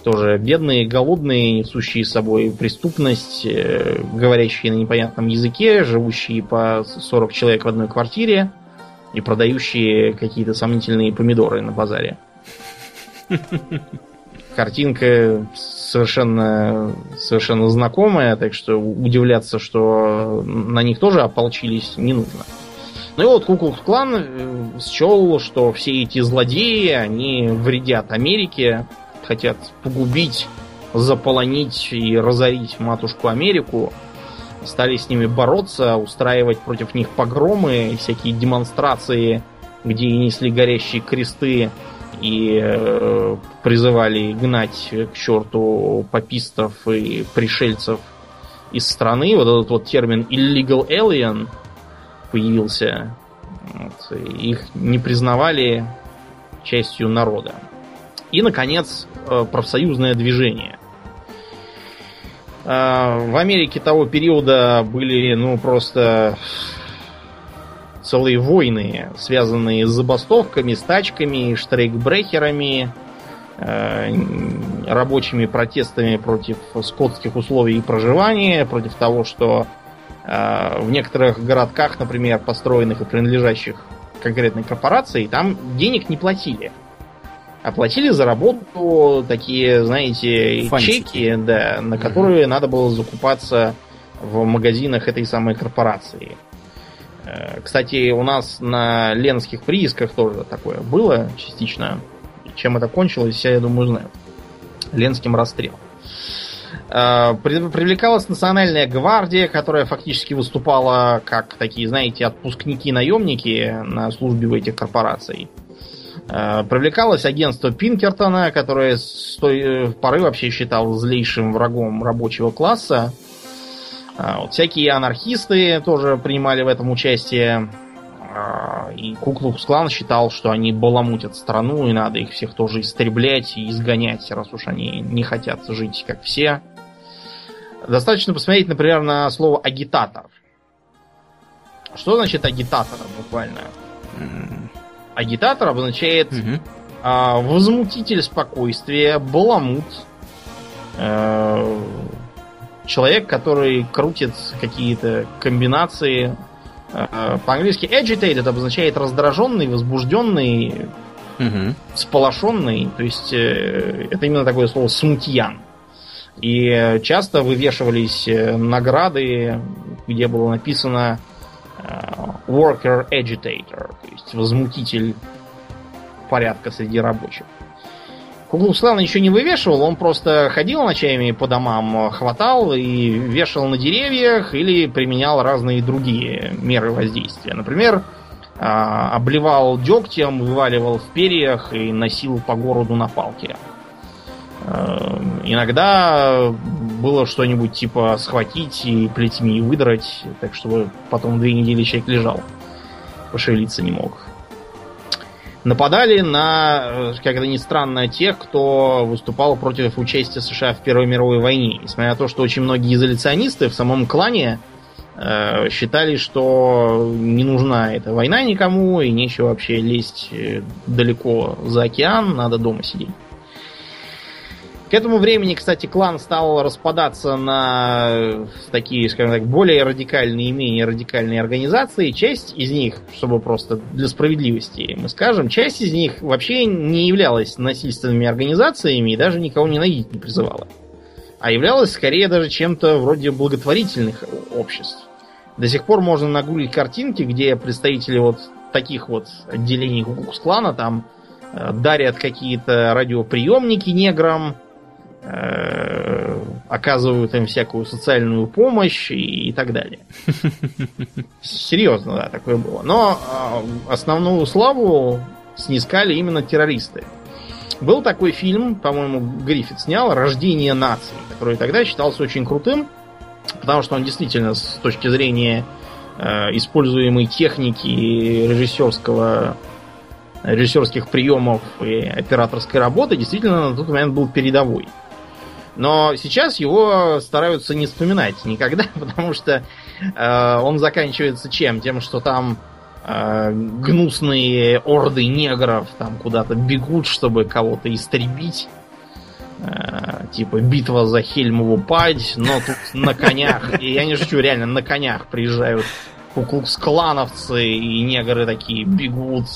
Тоже бедные, голодные, несущие с собой преступность, э, говорящие на непонятном языке, живущие по 40 человек в одной квартире и продающие какие-то сомнительные помидоры на базаре. Картинка совершенно, совершенно знакомая, так что удивляться, что на них тоже ополчились, не нужно. Ну и вот Куклукс Клан э, счел, что все эти злодеи, они вредят Америке, хотят погубить, заполонить и разорить матушку Америку. Стали с ними бороться, устраивать против них погромы, всякие демонстрации, где несли горящие кресты и э, призывали гнать к черту попистов и пришельцев из страны. Вот этот вот термин illegal alien появился. Вот, их не признавали частью народа. И, наконец, э, профсоюзное движение. Э, в Америке того периода были, ну, просто целые войны, связанные с забастовками, стачками, штрейкбрехерами, э, рабочими протестами против скотских условий проживания, против того, что э, в некоторых городках, например, построенных и принадлежащих конкретной корпорации, там денег не платили. А платили за работу такие, знаете, Фантики. чеки, да, на которые угу. надо было закупаться в магазинах этой самой корпорации. Э, кстати, у нас на ленских приисках тоже такое было частично. Чем это кончилось, я думаю, знаю. Ленским расстрелом. Э, привлекалась национальная гвардия, которая фактически выступала как такие, знаете, отпускники-наемники на службе в этих корпораций. Э, привлекалось агентство Пинкертона, которое с той поры вообще считал злейшим врагом рабочего класса. А, вот всякие анархисты тоже принимали в этом участие. И Куклукс Клан считал, что они баламутят страну, и надо их всех тоже истреблять и изгонять, раз уж они не хотят жить как все. Достаточно посмотреть, например, на слово агитатор. Что значит агитатор буквально? Агитатор обозначает mm возмутитель спокойствия, баламут, э, человек, который крутит какие-то комбинации. Э, по-английски agitated обозначает раздраженный, возбужденный, угу. сполошенный. То есть э, это именно такое слово смутьян. И часто вывешивались э, награды, где было написано worker agitator, то есть возмутитель порядка среди рабочих. Куклукс-клан еще не вывешивал, он просто ходил ночами по домам, хватал и вешал на деревьях или применял разные другие меры воздействия. Например, а, обливал дегтем, вываливал в перьях и носил по городу на палке. А, иногда было что-нибудь типа схватить и плетьми выдрать, так чтобы потом две недели человек лежал, пошевелиться не мог нападали на, э, как это ни странно, тех, кто выступал против участия США в Первой мировой войне. Несмотря на то, что очень многие изоляционисты в самом клане э, считали, что не нужна эта война никому, и нечего вообще лезть э, далеко за океан, надо дома сидеть. К этому времени, кстати, клан стал распадаться на такие, скажем так, более радикальные и менее радикальные организации. Часть из них, чтобы просто для справедливости мы скажем, часть из них вообще не являлась насильственными организациями и даже никого ненавидеть не призывала. а являлось скорее даже чем-то вроде благотворительных обществ. До сих пор можно нагуглить картинки, где представители вот таких вот отделений Кукукс-клана там э, дарят какие-то радиоприемники неграм, э, оказывают им всякую социальную помощь и, и так далее. Серьезно, да, такое было. Но э, основную славу снискали именно террористы. Был такой фильм, по-моему, Гриффит снял, «Рождение нации», который тогда считался очень крутым, потому что он действительно с точки зрения Э, используемой техники режиссерского режиссерских приемов и операторской работы действительно на тот момент был передовой. Но сейчас его стараются не вспоминать никогда, потому что э, он заканчивается чем? Тем, что там э, гнусные орды негров там куда-то бегут, чтобы кого-то истребить. Э, типа битва за Хельмову падь, но тут на конях, и я не шучу, реально на конях приезжают куклукс-клановцы, и негры такие бегут,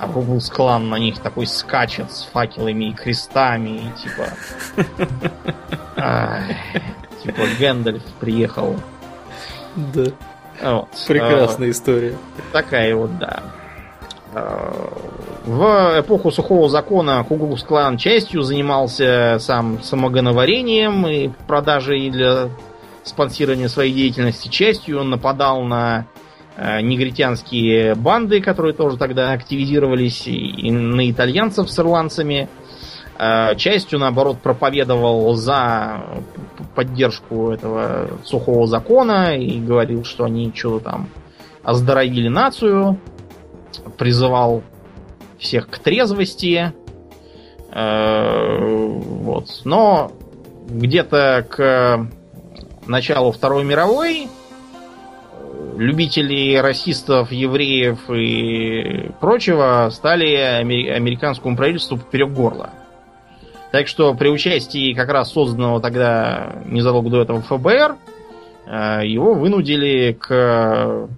а куклукс-клан на них такой скачет с факелами и крестами, и типа... Типа Гэндальф приехал. Да. Вот. Прекрасная а, история. Такая вот, да. В эпоху сухого закона Кугукс Клан частью занимался сам самогоноварением и продажей для спонсирования своей деятельности. Частью он нападал на э, негритянские банды, которые тоже тогда активизировались, и на итальянцев с ирландцами. Э, частью, наоборот, проповедовал за поддержку этого сухого закона и говорил, что они что-то там оздоровили нацию призывал всех к трезвости. Э, вот. Но где-то к началу Второй мировой любители расистов, евреев и прочего стали американскому правительству поперек горла. Так что при участии как раз созданного тогда незадолго до этого ФБР э, его вынудили к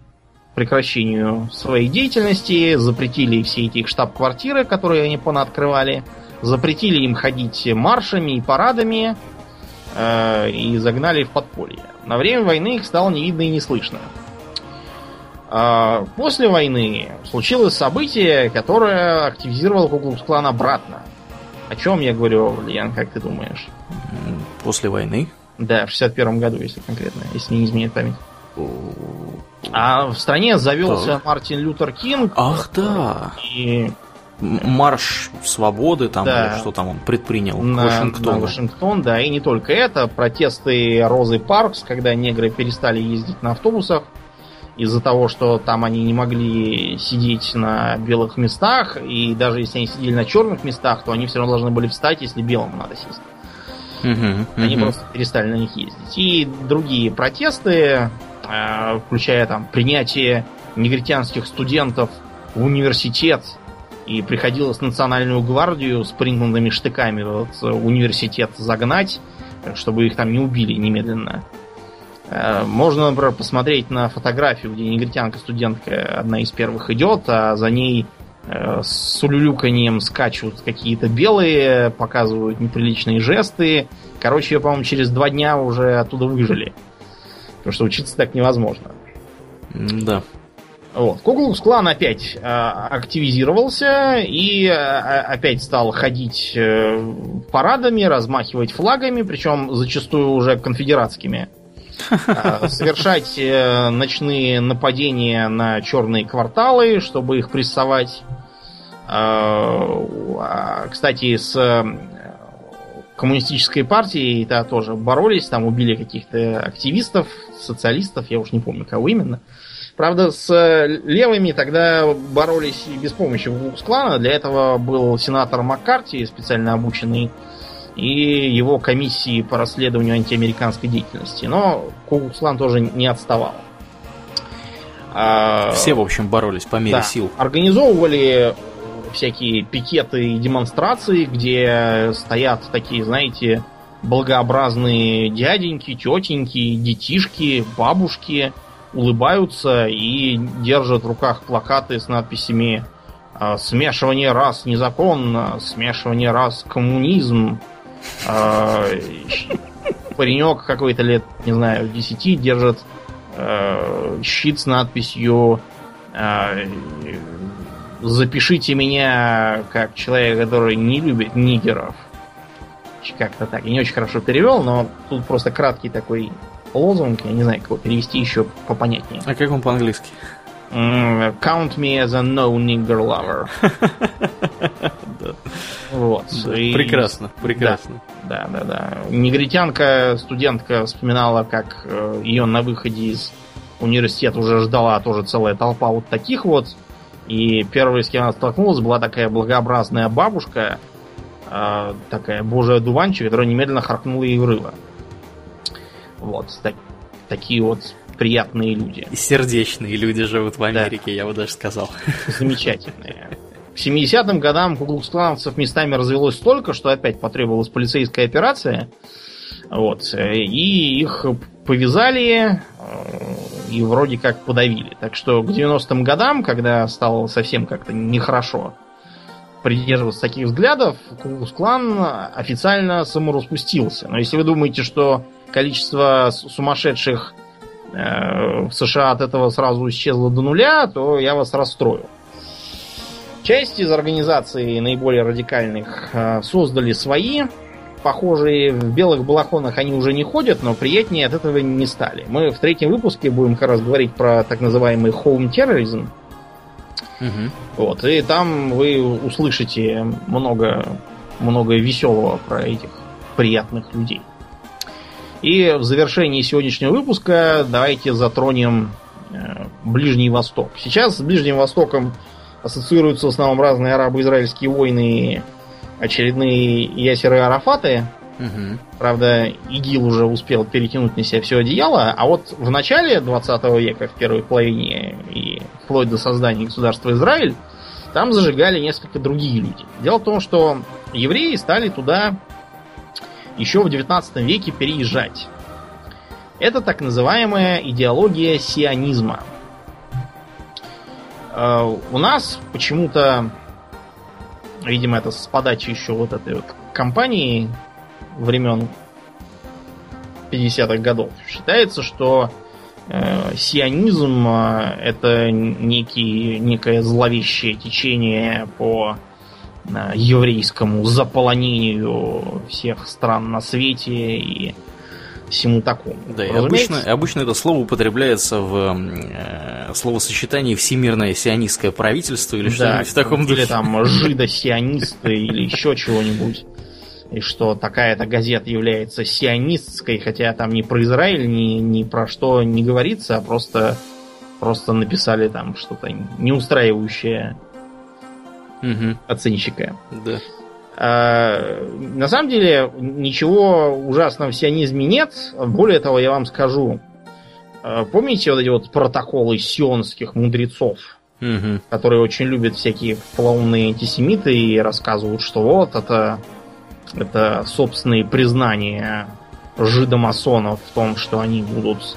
прекращению своей деятельности, запретили все эти их штаб-квартиры, которые они понаоткрывали, запретили им ходить маршами и парадами э, и загнали в подполье. На время войны их стало не видно и не слышно. Э, после войны случилось событие, которое активизировало Куклукс-клан обратно. О чем я говорю, Лен, как ты думаешь? После войны? Да, в 61 году, если конкретно, если не изменит память. А в стране завелся так. Мартин Лютер Кинг. Ах да. И марш свободы, там, да. что там он предпринял на, Вашингтон. На Вашингтон, да, и не только это, протесты Розы Паркс, когда негры перестали ездить на автобусах из-за того, что там они не могли сидеть на белых местах, и даже если они сидели на черных местах, то они все равно должны были встать, если белым надо сесть. Uh-huh, Они просто перестали на них ездить. И другие протесты, Э, включая там принятие негритянских студентов в университет, и приходилось национальную гвардию с прингнутыми штыками в этот университет загнать, чтобы их там не убили немедленно. Э, можно, например, посмотреть на фотографию, где негритянка-студентка одна из первых идет, а за ней э, с улюлюканьем скачут какие-то белые, показывают неприличные жесты. Короче, по-моему, через два дня уже оттуда выжили. Потому что учиться так невозможно. Да. Вот. Куклукс клан опять э, активизировался и э, опять стал ходить э, парадами, размахивать флагами, причем зачастую уже конфедератскими. Э, совершать э, ночные нападения на черные кварталы, чтобы их прессовать. Э, кстати, с коммунистической партией да, тоже боролись, там убили каких-то активистов, социалистов, я уж не помню, кого именно. Правда, с левыми тогда боролись и без помощи Вукс-клана. Для этого был сенатор Маккарти, специально обученный, и его комиссии по расследованию антиамериканской деятельности. Но Кукус-клан тоже не отставал. А, Все, в общем, боролись по мере да, сил. Организовывали всякие пикеты и демонстрации, где стоят такие, знаете, благообразные дяденьки, тетеньки, детишки, бабушки, улыбаются и держат в руках плакаты с надписями «А, «Смешивание рас незаконно», «Смешивание рас коммунизм», паренек какой-то лет, не знаю, 10 держит э, щит с надписью э, «Запишите меня как человек, который не любит нигеров». Как-то так. Я не очень хорошо перевел, но тут просто краткий такой лозунг. Я не знаю, как его перевести еще попонятнее. А как он по-английски? Count me as a no nigger lover. Вот. Прекрасно, прекрасно. Да, да, да. Негритянка, студентка вспоминала, как э, ее на выходе из университета уже ждала тоже целая толпа вот таких вот. И первой, с кем она столкнулась, была такая благообразная бабушка, э, такая божья дуванчик, которая немедленно харкнула ей в рыло. Вот, так, такие вот приятные люди. И сердечные люди живут в Америке, да. я бы даже сказал. Замечательные. К 70-м годам куклукс-клановцев местами развелось столько, что опять потребовалась полицейская операция. Вот. И их повязали э, и вроде как подавили. Так что к 90-м годам, когда стало совсем как-то нехорошо придерживаться таких взглядов, Куклукс-клан официально самораспустился. Но если вы думаете, что количество сумасшедших э, в США от этого сразу исчезло до нуля, то я вас расстрою. Часть из организаций наиболее радикальных э, создали свои, похожие. В белых балахонах они уже не ходят, но приятнее от этого не стали. Мы в третьем выпуске будем как раз говорить про так называемый home terrorism. Угу. Вот, и там вы услышите много, много веселого про этих приятных людей. И в завершении сегодняшнего выпуска давайте затронем э, Ближний Восток. Сейчас с Ближним Востоком ассоциируются в основном разные арабо-израильские войны, очередные ясеры Арафаты. Угу. Правда, ИГИЛ уже успел перетянуть на себя все одеяло, а вот в начале 20 века, в первой половине и вплоть до создания государства Израиль, там зажигали несколько другие люди. Дело в том, что евреи стали туда еще в 19 веке переезжать. Это так называемая идеология сионизма – Э, у нас почему-то, видимо, это с подачи еще вот этой вот компании времен 50-х годов, считается, что э, сионизм э, это некий, некое зловещее течение по еврейскому заполонению всех стран на свете и всему такому. Да, и обычно, обычно это слово употребляется в э, словосочетании «всемирное сионистское правительство» или да, что-нибудь в таком духе. Или там «жидосионисты» или еще чего-нибудь. И что такая-то газета является сионистской, хотя там ни про Израиль, ни, ни про что не говорится, а просто, просто написали там что-то не устраивающее угу. оценщика. Да. А, на самом деле ничего ужасного в сионизме нет. Более того, я вам скажу. А, помните вот эти вот протоколы сионских мудрецов, угу. которые очень любят всякие полоумные антисемиты и рассказывают, что вот это, это собственные признания жидомасонов в том, что они будут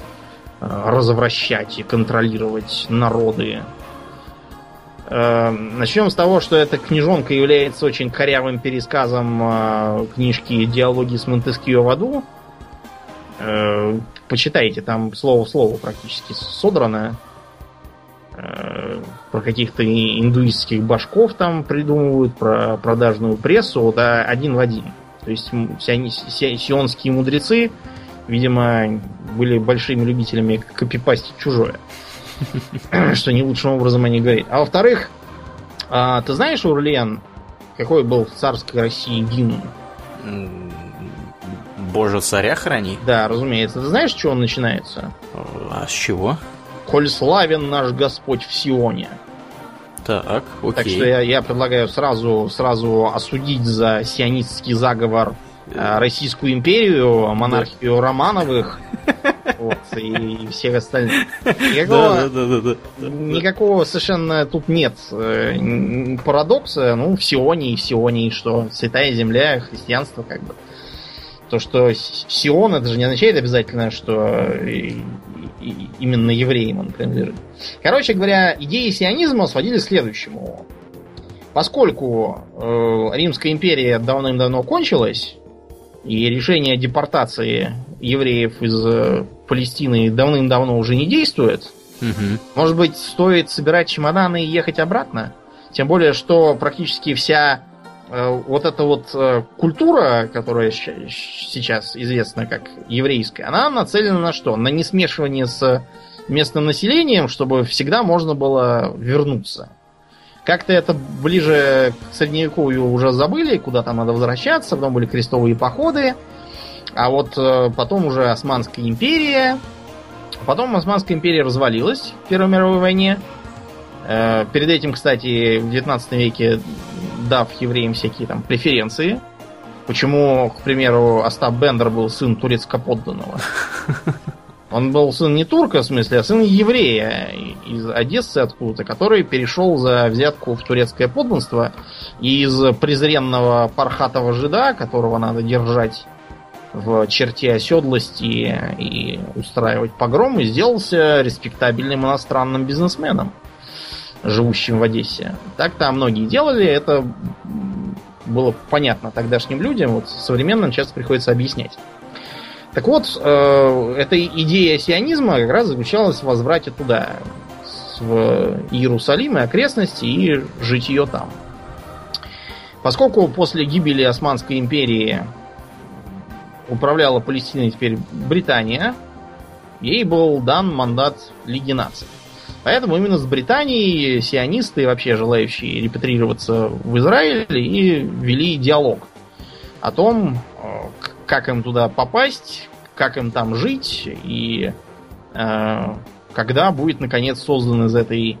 а, развращать и контролировать народы Начнем с того, что эта книжонка является очень корявым пересказом э, книжки «Диалоги с Монтескио в аду». Э, почитайте, там слово в слово практически содрано. Э, про каких-то индуистских башков там придумывают, про продажную прессу, да, один в один. То есть сионские мудрецы, видимо, были большими любителями копипастить чужое. что не лучшим образом они говорит. А во-вторых, а, ты знаешь, Урлен, какой был в царской России гимн? Боже, царя храни? Да, разумеется. Ты знаешь, с чего он начинается? А с чего? Коль славен наш Господь в Сионе. Так, окей. Так что я, я предлагаю сразу, сразу осудить за сионистский заговор э, Российскую империю, монархию да. Романовых вот, и всех остальных. Никакого, да, да, да, да, никакого совершенно тут нет э, парадокса. Ну, в Сионе и в Сионе, и что святая земля, христианство как бы. То, что Сион, это же не означает обязательно, что именно евреям он принадлежит. Короче говоря, идеи сионизма сводили к следующему. Поскольку э, Римская империя давным-давно кончилась, и решение о депортации евреев из э, Палестины давным-давно уже не действует. Мгм. Может быть, стоит собирать чемоданы и ехать обратно? Тем более, что практически вся э, вот эта вот э, культура, которая сейчас известна как еврейская, она нацелена на что? На несмешивание с местным населением, чтобы всегда можно было вернуться. Как-то это ближе к средневековью уже забыли, куда там надо возвращаться, потом были крестовые походы, а вот э, потом уже Османская империя, Потом Османская империя развалилась в Первой мировой войне. Э, Перед этим, кстати, в 19 веке дав евреям всякие там преференции. Почему, к примеру, Остап Бендер был сын турецко-подданного? Он был сын не турка, в смысле, а сын еврея из Одессы откуда-то, который перешел за взятку в турецкое подданство и из презренного пархатого жида, которого надо держать в черте оседлости и устраивать погромы, сделался респектабельным иностранным бизнесменом, живущим в Одессе. Так там многие делали, это было понятно тогдашним людям, вот современным часто приходится объяснять. Так вот, э, эта идея сионизма как раз заключалась в возврате туда, в Иерусалим и окрестности, и житье там. Поскольку после гибели Османской империи управляла Палестиной теперь Британия, ей был дан мандат Лиги наций. Поэтому именно с Британией сионисты и вообще желающие репатрироваться в Израиль и вели диалог о том, э, как им туда попасть, как им там жить и э, когда будет наконец создан из этой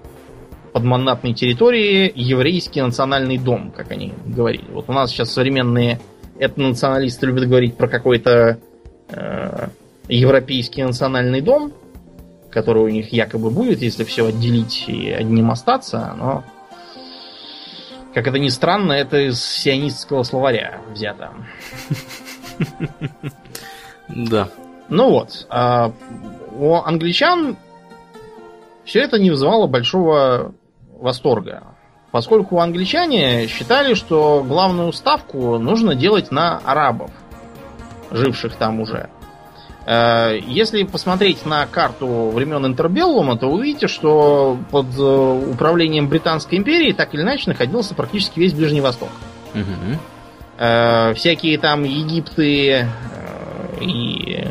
подмандатной территории еврейский национальный дом, как они говорили. Вот у нас сейчас современные этнонационалисты любят говорить про какой-то э, европейский национальный дом, который у них якобы будет, если все отделить и одним остаться, но как это ни странно, это из сионистского словаря взято. Да. Ну вот, а у англичан все это не вызывало большого восторга, поскольку англичане считали, что главную ставку нужно делать на арабов, живших там уже. Э, Если посмотреть на карту времен Интербеллума, то увидите, что под э, управлением Британской империи так или иначе находился практически весь Ближний Восток. Мгм. Э, всякие там Египты э, и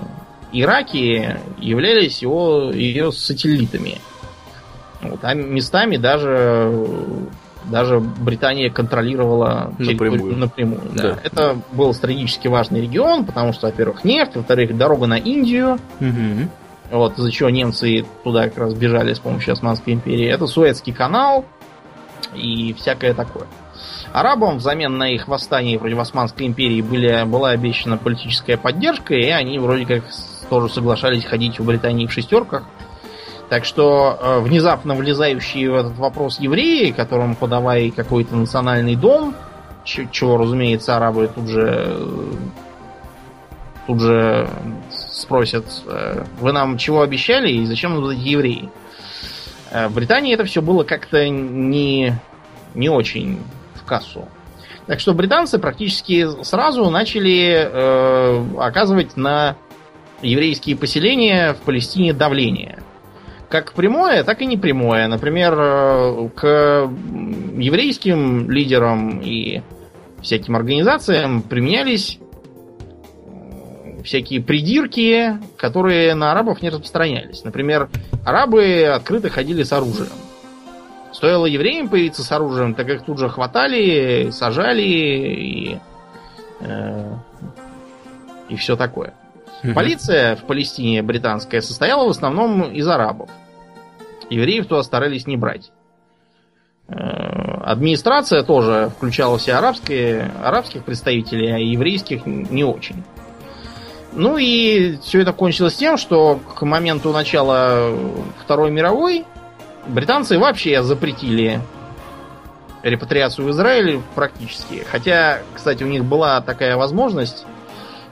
Ираки являлись его, ее сателлитами. Вот, а местами даже, даже Британия контролировала Напрямую. напрямую, да. Да. Это был стратегически важный регион, потому что, во-первых, нефть, во-вторых, дорога на Индию, Мгм. вот, из-за чего немцы туда как раз бежали с помощью Османской империи. Это Суэцкий канал и всякое такое. Арабам взамен на их восстание против Османской империи были, была обещана политическая поддержка, и они вроде как тоже соглашались ходить в Британии в шестерках. Так что э, внезапно влезающие в этот вопрос евреи, которым подавай какой-то национальный дом, чего, разумеется, арабы тут же э, тут же спросят, э, вы нам чего обещали и зачем нам эти евреи? Э, В Британии это все было как-то не, не очень кассу. Так что британцы практически сразу начали э, оказывать на еврейские поселения в Палестине давление. Как прямое, так и непрямое. Например, э, к еврейским лидерам и всяким организациям применялись всякие придирки, которые на арабов не распространялись. Например, арабы открыто ходили с оружием. Стоило евреям появиться с оружием, так их тут же хватали, сажали и, э, и все такое. Полиция в Палестине британская состояла в основном из арабов. Евреев туда старались не брать. Э, Администрация тоже включала все арабские, арабских представителей, а еврейских не очень. Ну и все это кончилось тем, что к моменту начала Второй мировой британцы вообще запретили репатриацию в Израиль практически. Хотя, кстати, у них была такая возможность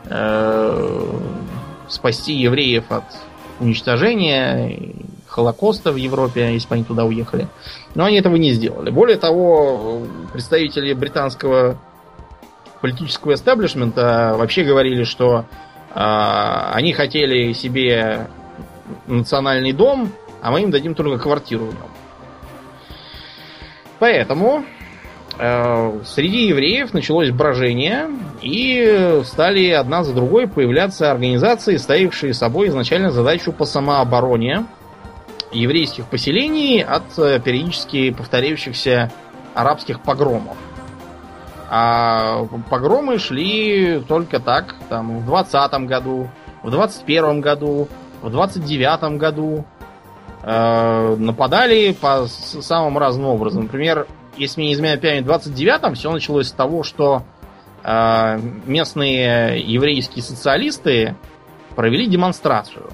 э, спасти евреев от уничтожения, Холокоста в Европе, если бы они туда уехали. Но они этого не сделали. Более того, представители британского политического эстаблишмента вообще говорили, что э, они хотели себе национальный дом, а мы им дадим только квартиру. Поэтому э, среди евреев началось брожение, и стали одна за другой появляться организации, ставившие собой изначально задачу по самообороне еврейских поселений от э, периодически повторяющихся арабских погромов. А погромы шли только так, там, в 20 году, в 21 году, в 29 году. Э, нападали по самым разным образом. Например, если мне не изменяет память, в 29-м все началось с того, что э, местные еврейские социалисты провели демонстрацию.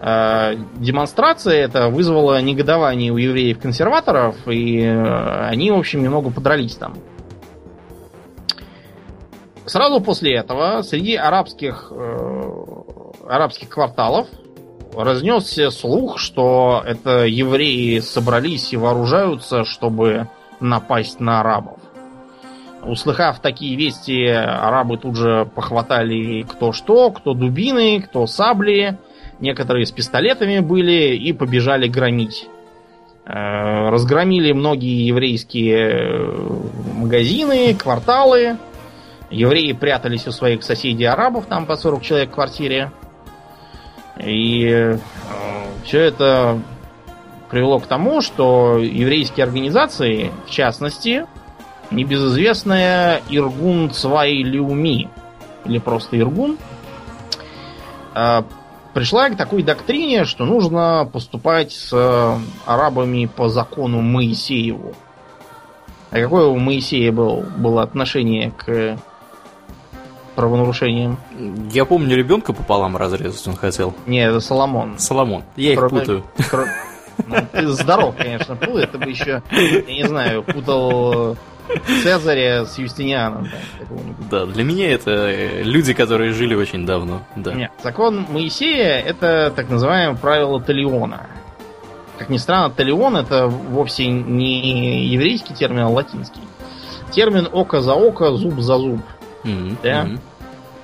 Э, демонстрация это вызвала негодование у евреев-консерваторов, и э, они, в общем, немного подрались там. Сразу после этого среди арабских, э, арабских кварталов разнесся слух, что это евреи собрались и вооружаются, чтобы напасть на арабов. Услыхав такие вести, арабы тут же похватали кто что, кто дубины, кто сабли, некоторые с пистолетами были и побежали громить. Э, разгромили многие еврейские магазины, кварталы. Евреи прятались у своих соседей арабов, там по 40 человек в квартире. И э, все это привело к тому, что еврейские организации, в частности, небезызвестная Иргун Цвай Лиуми, или просто Иргун, э, пришла к такой доктрине, что нужно поступать с арабами по закону Моисееву. А какое у Моисея был, было отношение к правонарушением. Я помню, ребенка пополам разрезать он хотел. Не, это Соломон. Соломон. Я их Кроме... путаю. Ну, ты здоров, конечно, путал. Это бы еще, я не знаю, путал Цезаря с Юстинианом. Да, для меня это люди, которые жили очень давно. Да. Нет, закон Моисея это так называемое правило Талиона. Как ни странно, Талион это вовсе не еврейский термин, а латинский. Термин око за око, зуб за зуб. Mm-hmm. Да? Mm-hmm.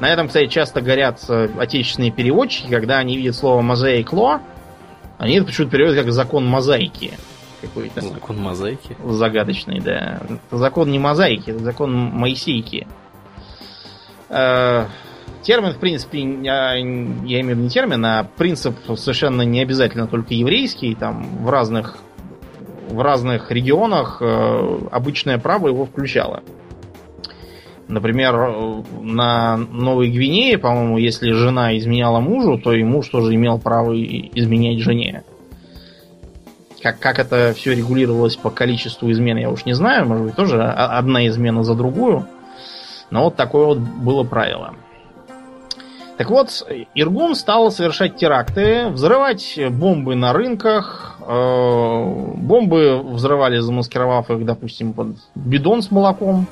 На этом, кстати, часто горят э, отечественные переводчики, когда они видят слово мозаик ло, они это почему-то переводят как закон мозаики. Какой-то. Закон мозаики? Загадочный, да. Это закон не мозаики, это закон Моисейки. Э, термин, в принципе, я, я имею в виду не термин, а принцип совершенно не обязательно только еврейский. Там в разных, в разных регионах э, обычное право его включало. Например, на Новой Гвинее, по-моему, если жена изменяла мужу, то и муж тоже имел право изменять жене. Как, как это все регулировалось по количеству измен, я уж не знаю. Может быть, тоже одна измена за другую. Но вот такое вот было правило. Так вот, Иргун стал совершать теракты, взрывать бомбы на рынках. Э, бомбы взрывали, замаскировав их, допустим, под бидон с молоком.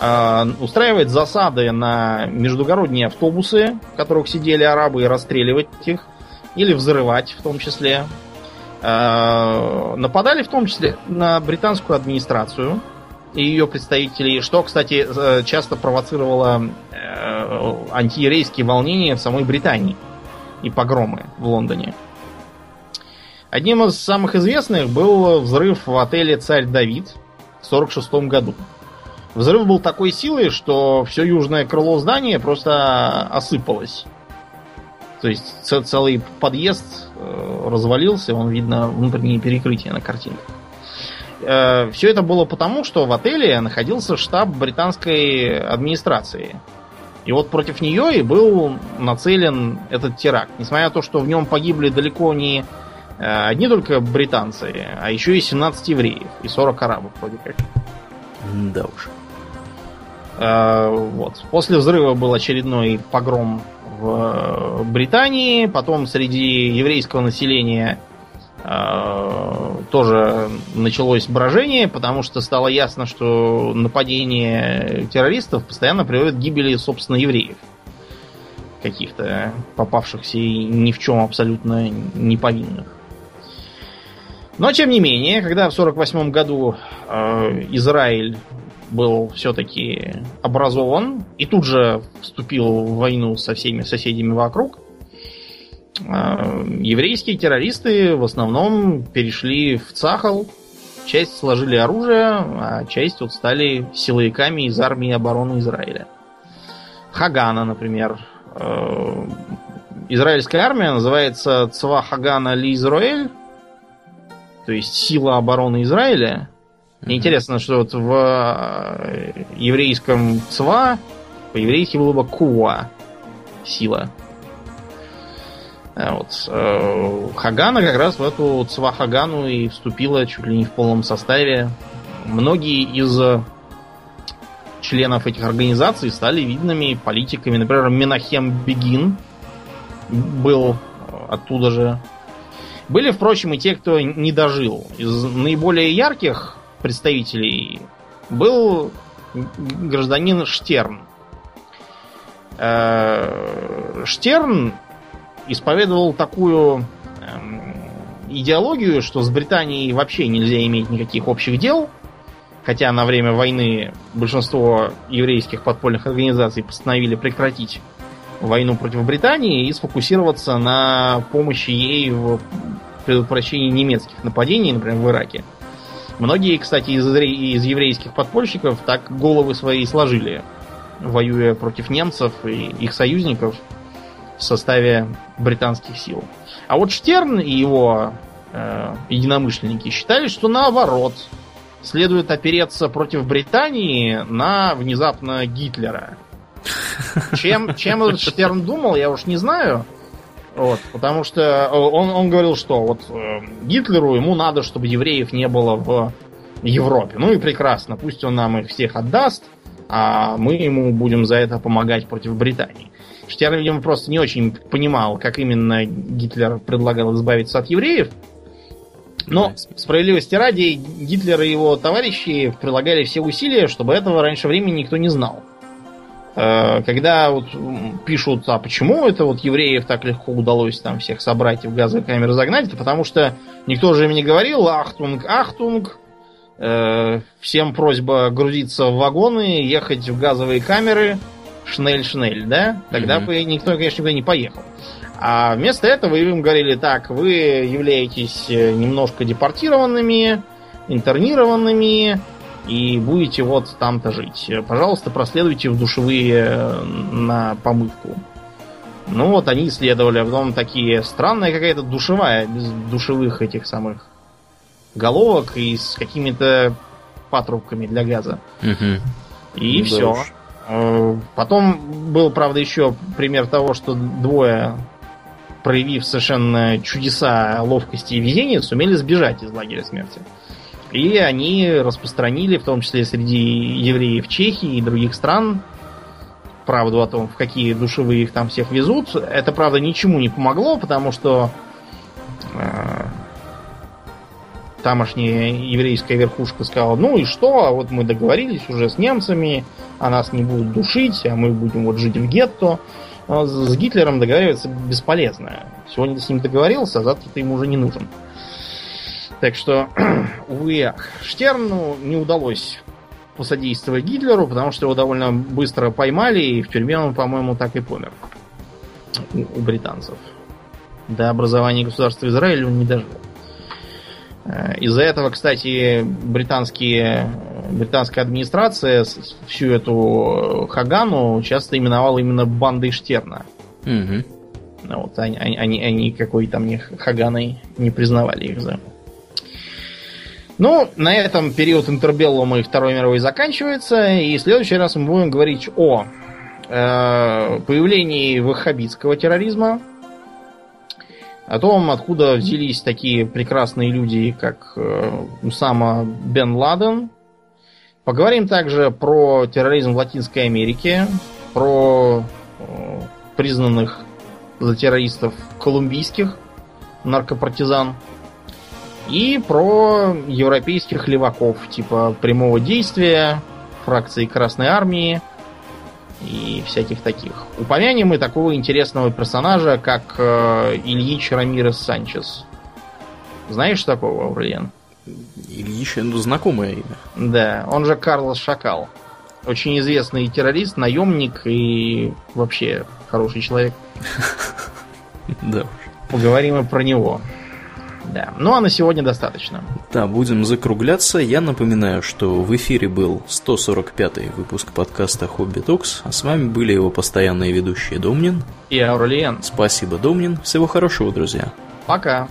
Э, устраивать засады на междугородние автобусы, в которых сидели арабы, и расстреливать их, или взрывать в том числе. Э, нападали в том числе на британскую администрацию и ее представителей, что, кстати, э, часто провоцировало антиерейские волнения в самой Британии и погромы в Лондоне. Одним из самых известных был взрыв в отеле «Царь Давид» в 1946 году. Взрыв был такой силы, что все южное крыло здания просто осыпалось. То есть целый подъезд э, развалился, он видно внутренние перекрытия на картинке. Э, все это было потому, что в отеле находился штаб британской администрации. И вот против нее и был нацелен этот теракт. Несмотря на то, что в нем погибли далеко не э, одни только британцы, а еще и 17 евреев и 40 арабов вроде как. Да уж. Э, вот. После взрыва был очередной погром в Британии, потом среди еврейского населения э, тоже началось брожение, потому что стало ясно, что нападение террористов постоянно приводит к гибели, собственно, евреев. Каких-то попавшихся ни в чем абсолютно не повинных. Но, тем не менее, когда в 1948 году э, Израиль был все-таки образован и тут же вступил в войну со всеми соседями вокруг. А, еврейские террористы в основном перешли в Цахал, часть сложили оружие, а часть вот стали силовиками из армии обороны Израиля. Хагана, например. Э, израильская армия называется Цва Хагана Ли Израиль, то есть сила обороны Израиля. Мне интересно, что вот в э, еврейском цва по-еврейски было бы куа сила. Э, вот. Э, Хагана как раз в эту цва Хагану и вступила чуть ли не в полном составе. Многие из членов этих организаций стали видными политиками. Например, Менахем Бегин был оттуда же. Были, впрочем, и те, кто не дожил. Из наиболее ярких представителей был гражданин Штерн. Э, Штерн исповедовал такую эм, идеологию, что с Британией вообще нельзя иметь никаких общих дел, хотя на время войны большинство еврейских подпольных организаций постановили прекратить войну против Британии и сфокусироваться на помощи ей в предотвращении немецких нападений, например, в Ираке. Многие, кстати, из, из еврейских подпольщиков так головы свои сложили, воюя против немцев и их союзников в составе британских сил. А вот Штерн и его э, единомышленники считали, что наоборот, следует опереться против Британии на внезапно Гитлера. Чем, чем этот Штерн думал, я уж не знаю. Вот, потому что э, он, он говорил, что вот э, Гитлеру ему надо, чтобы евреев не было в Европе. Ну и прекрасно, пусть он нам их всех отдаст, а мы ему будем за это помогать против Британии. Штерн, видимо, просто не очень понимал, как именно Гитлер предлагал избавиться от евреев. Но, справедливости ради, Гитлер и его товарищи прилагали все усилия, чтобы этого раньше времени никто не знал. Э, когда вот пишут, а почему это вот евреев так легко удалось там всех собрать и в газовые камеры загнать, это потому что никто же им не говорил «Achtung, Achtung», э, всем просьба грузиться в вагоны, ехать в газовые камеры, schnell-schnell, да? Тогда mm-hmm. бы никто, конечно, никуда не поехал. А вместо этого им говорили так, вы являетесь э, немножко депортированными, интернированными, и будете вот там-то жить. Пожалуйста, проследуйте в душевые э, на помывку. Ну вот они исследовали, а потом такие странная какая-то душевая, без душевых этих самых головок и с какими-то патрубками для газа. Угу. И да все. Уж. Э, потом был, правда, еще пример того, что двое, проявив совершенно чудеса ловкости и везения, сумели сбежать из лагеря смерти. И они распространили, в том числе среди евреев Чехии и других стран, правду о том, в какие душевые их там всех везут. Это, правда, ничему не помогло, потому что э, тамошняя еврейская верхушка сказала, ну и что, а вот мы договорились уже с немцами, а нас не будут душить, а мы будем вот жить в гетто. Но с Гитлером договариваться бесполезно. Сегодня ты с ним договорился, а завтра ты ему уже не нужен. Так что, увы, Штерну не удалось посодействовать Гитлеру, потому что его довольно быстро поймали, и в тюрьме он, по-моему, так и помер. У, у британцев. До образования государства Израиль он не дожил. Э, из-за этого, кстати, британские, британская администрация всю эту Хагану часто именовала именно бандой Штерна. Угу. Вот, они, они, они какой там них Хаганой не признавали их за ну, на этом период интербеллума и Второй мировой заканчивается, и в следующий раз мы будем говорить о э, появлении ваххабитского терроризма, о том, откуда взялись такие прекрасные люди, как э, Усама Бен Ладен. Поговорим также про терроризм в Латинской Америке, про э, признанных за террористов колумбийских наркопартизан – и про европейских леваков, типа прямого действия, фракции Красной Армии и всяких таких. Упомянем мы такого интересного персонажа, как э, Ильич Рамирес Санчес. Знаешь такого, Аурлиен? Ильич, ну, знакомое имя. Да, он же Карлос Шакал. Очень известный террорист, наемник и вообще хороший человек. Да. Поговорим и про него. Да. Ну а на сегодня достаточно. Да, будем закругляться. Я напоминаю, что в эфире был 145-й выпуск подкаста Хобби Токс, а с вами были его постоянные ведущие Домнин и Аурлиен. Спасибо, Домнин. Всего хорошего, друзья. Пока.